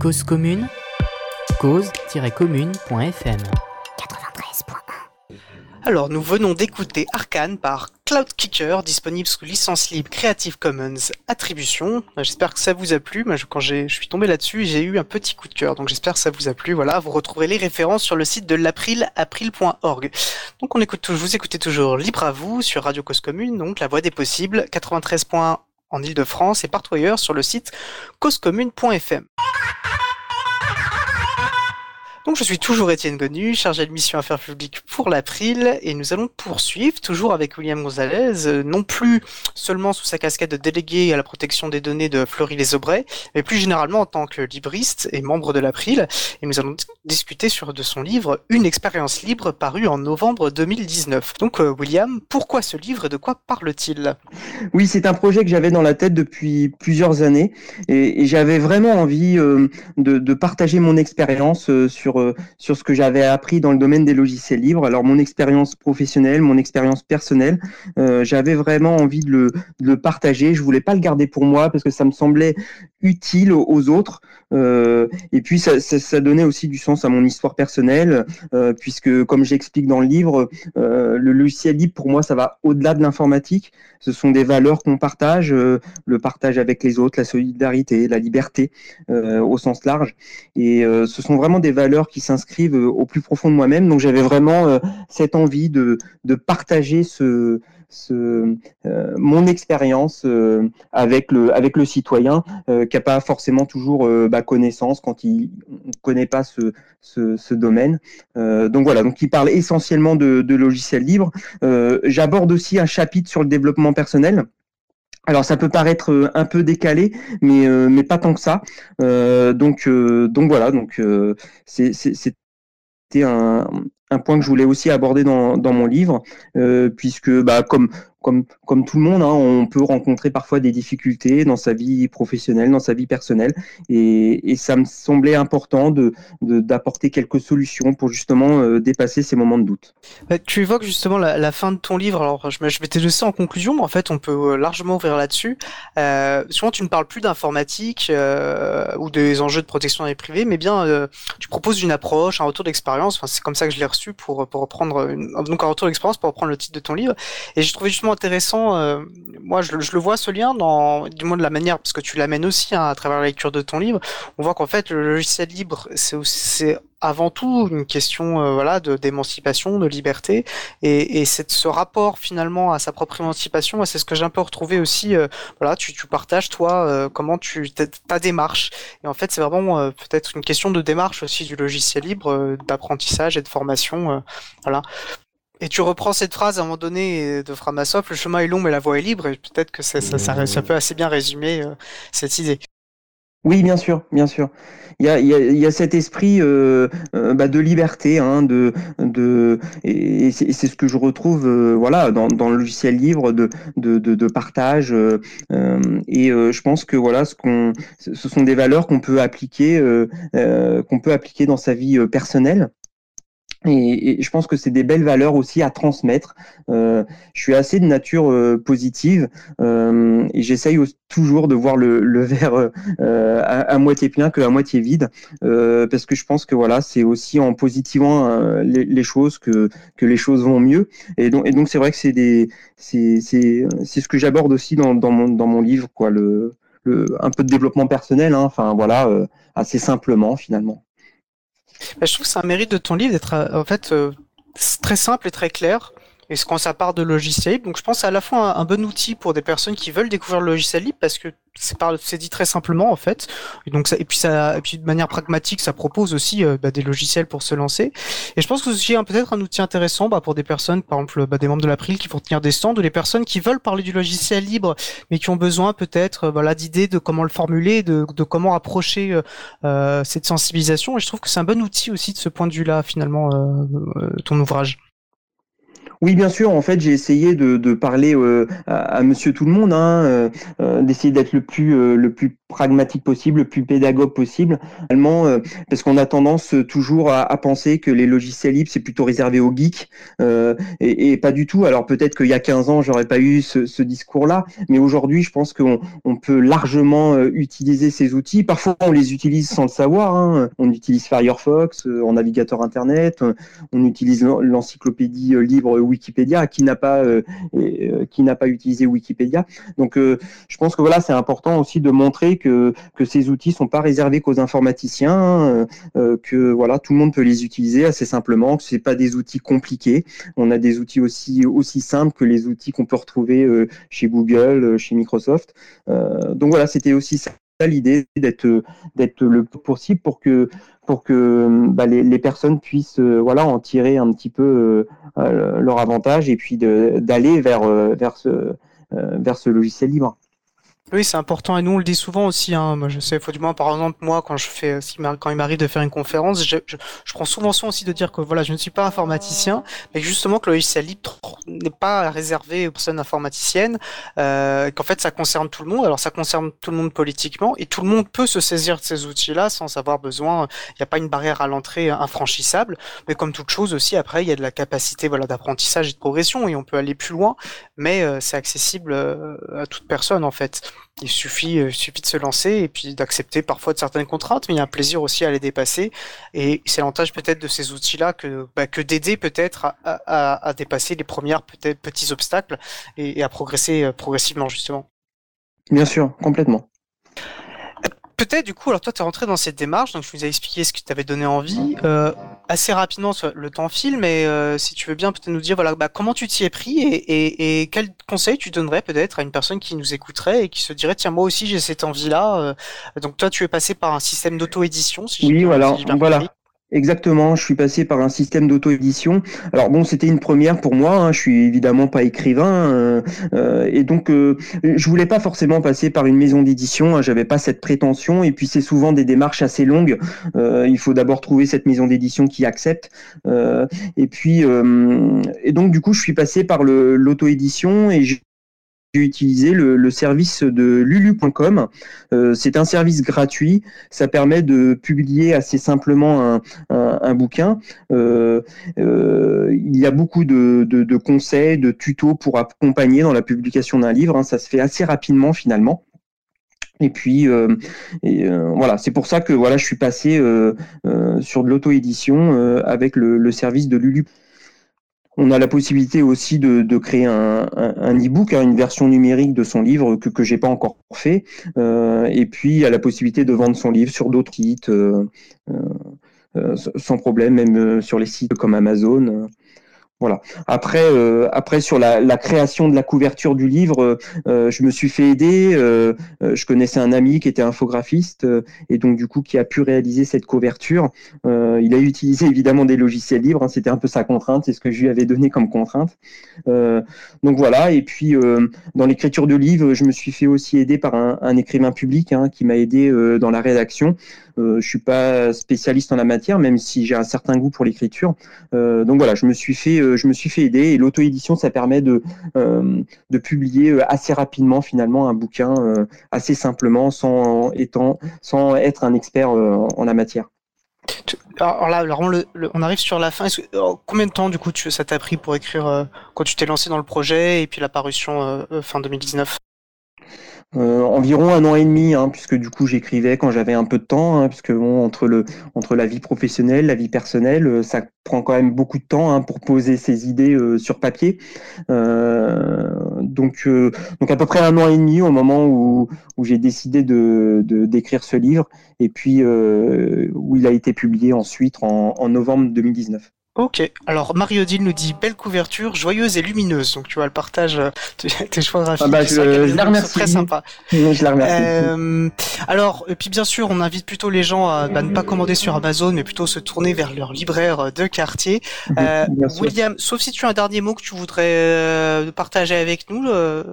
Cause commune, cause-commune.fm 93.1 Alors, nous venons d'écouter Arcane par Cloud Kicker, disponible sous licence libre Creative Commons Attribution. J'espère que ça vous a plu. Quand je suis tombé là-dessus, j'ai eu un petit coup de cœur. Donc, j'espère que ça vous a plu. Voilà, vous retrouverez les références sur le site de l'April, april.org. Donc, on écoute, vous écoutez toujours Libre à vous sur Radio Cause Commune, donc la voix des possibles, 93.1 en Ile-de-France et partout ailleurs sur le site causecommune.fm. Donc je suis toujours Étienne Gonu, chargé de mission affaires publiques pour l'April, et nous allons poursuivre toujours avec William Gonzalez, euh, non plus seulement sous sa casquette de délégué à la protection des données de Fleury-les-Aubrais, mais plus généralement en tant que libriste et membre de l'April, et nous allons discuter sur de son livre Une expérience libre paru en novembre 2019. Donc euh, William, pourquoi ce livre et de quoi parle-t-il? Oui, c'est un projet que j'avais dans la tête depuis plusieurs années, et, j'avais vraiment envie euh, de, de, partager mon expérience sur sur sur ce que j'avais appris dans le domaine des logiciels libres. Alors mon expérience professionnelle, mon expérience personnelle, j'avais vraiment envie de le, partager. Je voulais pas le garder pour moi parce que ça me semblait utile aux autres. Euh, et puis ça, donnait aussi du sens à mon histoire personnelle, euh, puisque comme j'explique dans le livre, euh, le logiciel libre pour moi ça va au-delà de l'informatique. Ce sont des valeurs qu'on partage, euh, le partage avec les autres, la solidarité, la liberté euh, au sens large. Et ce sont vraiment des valeurs qui s'inscrivent au plus profond de moi-même. Donc j'avais vraiment cette envie de, de partager ce euh, mon expérience euh, avec le avec le citoyen euh, qui n'a pas forcément toujours bah, connaissance quand il ne connaît pas ce, ce, domaine. donc voilà, donc parle essentiellement de logiciels libres. J'aborde aussi un chapitre sur le développement personnel. Alors ça peut paraître un peu décalé, mais mais pas tant que ça. donc donc voilà, donc c'était un, un point que je voulais aussi aborder dans, dans mon livre, euh, puisque bah, comme comme, comme tout le monde, hein, on peut rencontrer parfois des difficultés dans sa vie professionnelle, dans sa vie personnelle. Et, et ça me semblait important de, d'apporter quelques solutions pour justement euh, dépasser ces moments de doute. Bah, tu évoques justement la, fin de ton livre. Alors, je, je m'étais laissé en conclusion, mais en fait, on peut euh, largement ouvrir là-dessus. Souvent, tu ne parles plus d'informatique ou des enjeux de protection des privés, mais bien, tu proposes une approche, un retour d'expérience. Enfin, c'est comme ça que je l'ai reçu pour, pour reprendre une, donc un retour d'expérience pour reprendre le titre de ton livre. Et j'ai trouvé justement intéressant. Euh, moi, je, le vois ce lien dans, du moins de la manière, parce que tu l'amènes aussi hein, à travers la lecture de ton livre. On voit qu'en fait, le logiciel libre, c'est avant tout une question euh, voilà de d'émancipation, de liberté, et, et c'est ce rapport finalement à sa propre émancipation. C'est ce que j'ai un peu retrouvé aussi. Euh, voilà, tu, tu partages toi comment tu ta démarche. Et en fait, c'est vraiment peut-être une question de démarche aussi du logiciel libre, d'apprentissage et de formation. voilà. Et tu reprends cette phrase à un moment donné de Framasoft, le chemin est long mais la voie est libre, et peut-être que ça, ça, ça, peut assez bien résumer euh, cette idée. Oui, bien sûr, bien sûr. Il y a, il y a, il y a cet esprit euh, euh bah, de liberté, hein, de, de, et c'est ce que je retrouve, euh, voilà, dans, dans, le logiciel libre de, de, de, de partage. Euh, et je pense que voilà, ce qu'on, ce sont des valeurs qu'on peut appliquer, qu'on peut appliquer dans sa vie personnelle. Et, je pense que c'est des belles valeurs aussi à transmettre. Euh, je suis assez de nature euh, positive euh, et j'essaye toujours de voir le, le verre euh, à, moitié plein que à moitié vide, parce que je pense que voilà, c'est aussi en positivant les, les, choses que, que les choses vont mieux. Et donc, et donc c'est vrai que c'est des, c'est, c'est, c'est ce que j'aborde aussi dans, dans, mon, dans mon livre, quoi, le, le, un peu de développement personnel, hein, enfin voilà, assez simplement finalement. Bah, je trouve que c'est un mérite de ton livre d'être euh, en fait euh, très simple et très clair. Et quand ça part de logiciel libre, donc je pense à la fois un, bon outil pour des personnes qui veulent découvrir le logiciel libre parce que c'est dit très simplement en fait. Et donc ça, et puis ça, de manière pragmatique, ça propose aussi euh, bah, des logiciels pour se lancer. Et je pense que c'est peut-être un outil intéressant bah, pour des personnes, par exemple bah, des membres de l'April qui vont tenir des stands ou les personnes qui veulent parler du logiciel libre, mais qui ont besoin peut-être euh, d'idées de comment le formuler, de, comment approcher euh, cette sensibilisation. Et je trouve que c'est un bon outil aussi de ce point de vue-là finalement ton ouvrage. Oui, bien sûr. En fait, j'ai essayé de, parler euh, à, Monsieur Tout le Monde, hein, euh, euh, d'essayer d'être le plus le plus pragmatique possible, le plus pédagogue possible. Allemand, parce qu'on a tendance toujours à, penser que les logiciels libres c'est plutôt réservé aux geeks et, pas du tout. Alors peut-être qu'il y a 15 ans, j'aurais pas eu ce, ce discours-là, mais aujourd'hui, je pense qu'on on peut largement utiliser ces outils. Parfois, on les utilise sans le savoir. Hein. On utilise Firefox en navigateur Internet, on utilise l'encyclopédie libre Wikipédia, qui n'a pas euh, euh, qui n'a pas utilisé Wikipédia. Donc, euh, je pense que voilà, c'est important aussi de montrer que que ces outils sont pas réservés qu'aux informaticiens, que voilà, tout le monde peut les utiliser assez simplement, que c'est pas des outils compliqués. On a des outils aussi aussi simples que les outils qu'on peut retrouver chez Google, chez Microsoft. donc voilà, c'était aussi ça l'idée d'être d'être le plus possible pour que pour que bah, les, les, personnes puissent euh, voilà en tirer un petit peu euh, euh, leur avantage et puis d'aller vers vers ce vers ce logiciel libre. Oui, c'est important et nous on le dit souvent aussi. Hein. Moi, je sais, faut du moins par exemple moi quand je fais, quand il m'arrive de faire une conférence, je, je, je, prends souvent soin aussi de dire que voilà, je ne suis pas informaticien, mais justement que le logiciel libre n'est pas réservé aux personnes informaticiennes, euh, qu'en fait ça concerne tout le monde. Alors ça concerne tout le monde politiquement et tout le monde peut se saisir de ces outils-là sans avoir besoin. Il n'y a pas une barrière à l'entrée infranchissable, mais comme toute chose aussi après il y a de la capacité voilà d'apprentissage et de progression et on peut aller plus loin, mais euh, c'est accessible euh, à toute personne en fait. Il suffit, euh, de se lancer et puis d'accepter parfois de certaines contraintes, mais il y a un plaisir aussi à les dépasser. Et c'est l'avantage peut-être de ces outils-là que, bah, que d'aider peut-être à, dépasser les premières peut-être petits obstacles et, et à progresser euh, progressivement justement. Bien sûr, complètement peut-être du coup, alors toi tu es rentré dans cette démarche, donc je vous ai expliqué ce qui t'avait donné envie. Euh, assez rapidement, le temps file, mais euh, si tu veux bien peut-être nous dire voilà bah, comment tu t'y es pris et, et, et quel conseil tu donnerais peut-être à une personne qui nous écouterait et qui se dirait tiens moi aussi j'ai cette envie-là. Euh. donc toi tu es passé par un système d'auto-édition. Si oui, voilà, voilà. Exactement, je suis passé par un système d'auto-édition. Alors bon, c'était une première pour moi. Hein, je suis évidemment pas écrivain euh, euh, et donc euh, je voulais pas forcément passer par une maison d'édition. Hein, J'avais pas cette prétention. Et puis c'est souvent des démarches assez longues. Euh, il faut d'abord trouver cette maison d'édition qui accepte. Euh, et puis et donc du coup, je suis passé par l'auto-édition et j'ai utilisé le, le, service de lulu.com. Euh, c'est un service gratuit. Ça permet de publier assez simplement un, un, un bouquin. Euh, euh, il y a beaucoup de, de, de, conseils, de tutos pour accompagner dans la publication d'un livre. Hein. Ça se fait assez rapidement finalement. Et puis euh, euh, voilà, c'est pour ça que voilà, je suis passé euh, sur de l'auto-édition avec le, le, service de Lulu. On a la possibilité aussi de, de créer un, un, e-book, hein, une version numérique de son livre que que j'ai pas encore fait. Euh, et puis il y a la possibilité de vendre son livre sur d'autres sites euh, euh, sans problème, même sur les sites comme Amazon. Voilà. Après, euh, après sur la, la, création de la couverture du livre, euh, je me suis fait aider. Euh, je connaissais un ami qui était infographiste et donc du coup qui a pu réaliser cette couverture. il a utilisé évidemment des logiciels libres. Hein, C'était un peu sa contrainte, c'est ce que je lui avais donné comme contrainte. donc voilà. Et puis dans l'écriture de livre, je me suis fait aussi aider par un, un écrivain public hein, qui m'a aidé dans la rédaction. Euh, je suis pas spécialiste en la matière, même si j'ai un certain goût pour l'écriture. Euh, donc voilà, je me suis fait, euh, je me suis fait aider. Et l'auto-édition, ça permet de publier assez rapidement finalement un bouquin assez simplement, sans étant, sans être un expert en la matière. Alors là, on, arrive sur la fin. combien de temps du coup ça t'a pris pour écrire quand tu t'es lancé dans le projet et puis la parution fin 2019 euh, environ un an et demi, hein, puisque du coup j'écrivais quand j'avais un peu de temps, hein, puisque bon, entre le entre la vie professionnelle, la vie personnelle, euh, ça prend quand même beaucoup de temps hein, pour poser ses idées euh, sur papier. Donc donc à peu près un an et demi au moment où où j'ai décidé de d'écrire ce livre, et puis où il a été publié ensuite en, en novembre 2019. Ok, alors Mario Dill nous dit belle couverture, joyeuse et lumineuse. Donc tu vois le partage euh, tes choix graphiques. Ah bah, je, je la remercie. Très sympa. Je la remercie. Euh, alors, et puis bien sûr, on invite plutôt les gens à bah, ne pas commander sur Amazon, mais plutôt se tourner vers leur libraire de quartier. Euh, William, sauf si tu as un dernier mot que tu voudrais euh, partager avec nous, euh,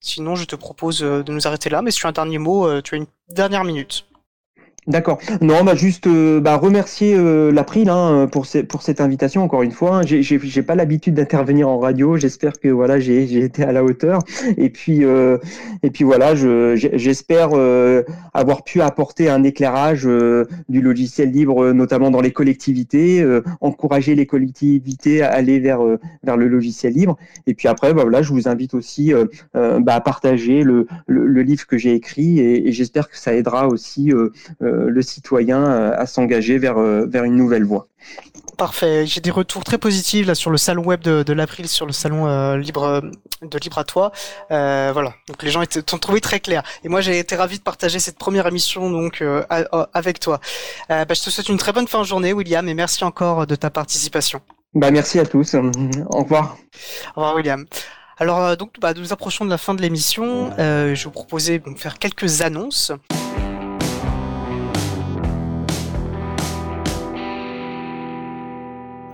sinon je te propose de nous arrêter là. Mais si tu as un dernier mot, tu as une dernière minute. D'accord. Non, bah juste euh, bah, remercier euh, l'April hein, pour, pour cette invitation encore une fois. Hein. J'ai pas l'habitude d'intervenir en radio. J'espère que voilà j'ai été à la hauteur. Et puis euh, et puis voilà, j'espère euh, avoir pu apporter un éclairage euh, du logiciel libre, notamment dans les collectivités, encourager les collectivités à aller vers vers le logiciel libre. Et puis après, bah, voilà, je vous invite aussi bah, à partager le, le, le livre que j'ai écrit et, et j'espère que ça aidera aussi euh, le citoyen euh, à s'engager vers, euh, vers une nouvelle voie. Parfait. J'ai des retours très positifs là sur le salon web de, de l'April, sur le salon libre de Libre à toi. voilà. Donc les gens étaient, t'ont trouvé très clair. Et moi j'ai été ravi de partager cette première émission donc avec toi. Bah, je te souhaite une très bonne fin de journée, William, et merci encore de ta participation. Bah merci à tous. Au revoir. Au revoir, William. Alors donc bah, nous approchons de la fin de l'émission. je vais vous proposer de faire quelques annonces.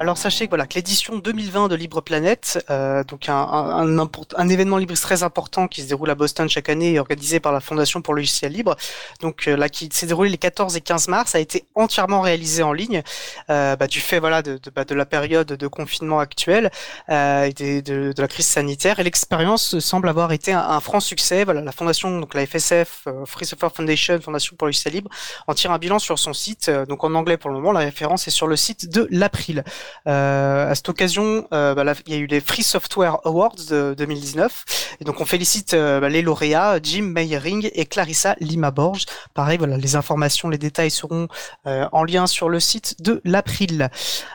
Alors sachez que voilà que l'édition 2020 de Libre Planète, euh, donc un, un, un, un, événement libre très important qui se déroule à Boston chaque année et organisé par la Fondation pour le logiciel libre, donc euh, là qui s'est déroulé les 14 et 15 mars, a été entièrement réalisé en ligne euh, bah, du fait voilà de, de, bah, de, la période de confinement actuelle euh, et de, de, la crise sanitaire et l'expérience semble avoir été un, franc succès. Voilà la fondation donc la FSF euh, Free Software Foundation Fondation pour le logiciel libre en tire un bilan sur son site donc en anglais pour le moment la référence est sur le site de l'April. Euh, à cette occasion, euh, bah, là, il y a eu les Free Software Awards de 2019. Et donc on félicite euh, bah, les lauréats Jim Meyering et Clarissa Lima Borges. Pareil, voilà, les informations, les détails seront en lien sur le site de l'April.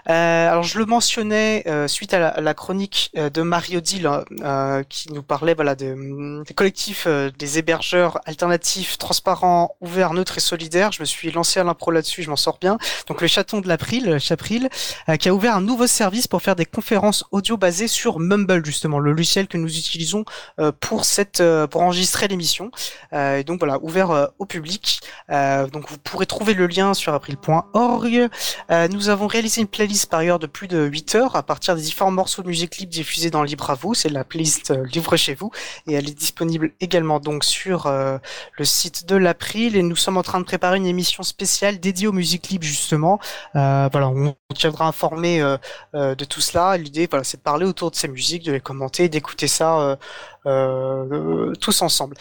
Alors je le mentionnais suite à la, chronique de Mario Dill qui nous parlait voilà de, des collectifs des hébergeurs alternatifs, transparents, ouverts, neutres et solidaires. Je me suis lancé à l'impro là-dessus, je m'en sors bien. Donc le chaton de l'April, Chapril, qui a ouvert un nouveau service pour faire des conférences audio basées sur Mumble justement, le logiciel que nous utilisons euh, pour cette euh, pour enregistrer l'émission. Euh, et donc voilà, ouvert au public. donc vous pourrez trouver le lien sur april.org. nous avons réalisé une playlist par ailleurs de plus de 8 heures à partir des différents morceaux de musique libre diffusés dans Libre à vous. C'est la playlist Livre chez vous et elle est disponible également donc sur le site de l'April et nous sommes en train de préparer une émission spéciale dédiée aux musiques libres justement. voilà, on tiendra informé euh, euh, de tout cela. L'idée, voilà, c'est de parler autour de ces musiques, de les commenter, d'écouter ça euh, tous ensemble.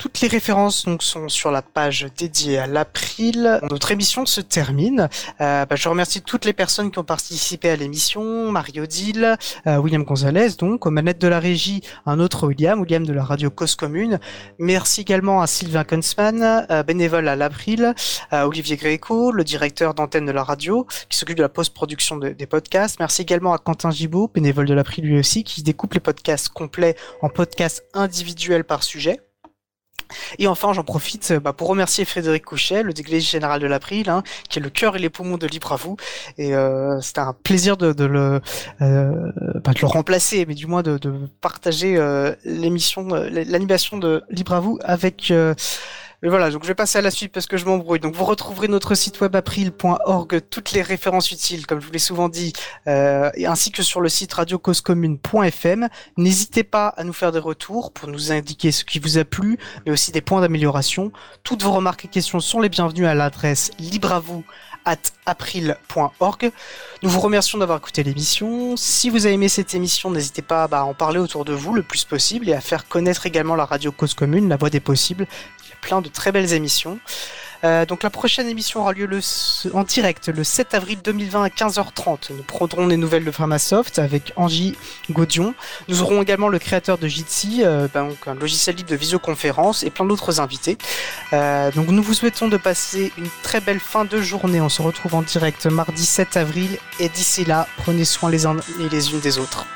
Toutes les références sont sur la page dédiée à l'April. Notre émission se termine. Bah, je remercie toutes les personnes qui ont participé à l'émission, Mario Dill, William Gonzalez, donc aux manettes de la régie, un autre William, William de la radio Cause Commune. Merci également à Sylvain Kunzmann, bénévole à l'April, Olivier Gréco, le directeur d'antenne de la radio, qui s'occupe de la post-production des Merci également à Quentin Gibaud, bénévole de l'April lui aussi, qui découpe les podcasts complets en podcasts individuel par sujet. Et enfin, j'en profite bah, pour remercier Frédéric Couchet, le délégué général de l'April, hein, qui est le cœur et les poumons de Libre à vous. Et euh, c'était un plaisir de, le, euh, de le remplacer, mais du moins de, partager euh, l'émission, euh, l'animation de Libre à vous avec euh, mais voilà, donc je vais passer à la suite parce que je m'embrouille. Donc vous retrouverez notre site web april.org, toutes les références utiles, comme je vous l'ai souvent dit, euh, ainsi que sur le site radiocausecommune.fm. N'hésitez pas à nous faire des retours pour nous indiquer ce qui vous a plu, mais aussi des points d'amélioration. Toutes vos remarques et questions sont les bienvenues à l'adresse libre à vous at april.org. Nous vous remercions d'avoir écouté l'émission. Si vous avez aimé cette émission, n'hésitez pas bah, à en parler autour de vous le plus possible et à faire connaître également la radio Cause la voix des possibles, plein de très belles émissions. Euh, donc la prochaine émission aura lieu le, en direct le 7 avril 2020 à 15h30. Nous prendrons les nouvelles de Pharmasoft avec Angie Gaudion. Nous aurons également le créateur de Jitsi, euh, ben, un logiciel libre de visioconférence et plein d'autres invités. Euh, donc nous vous souhaitons de passer une très belle fin de journée. On se retrouve en direct mardi 7 avril et d'ici là, prenez soin les uns et les unes des autres.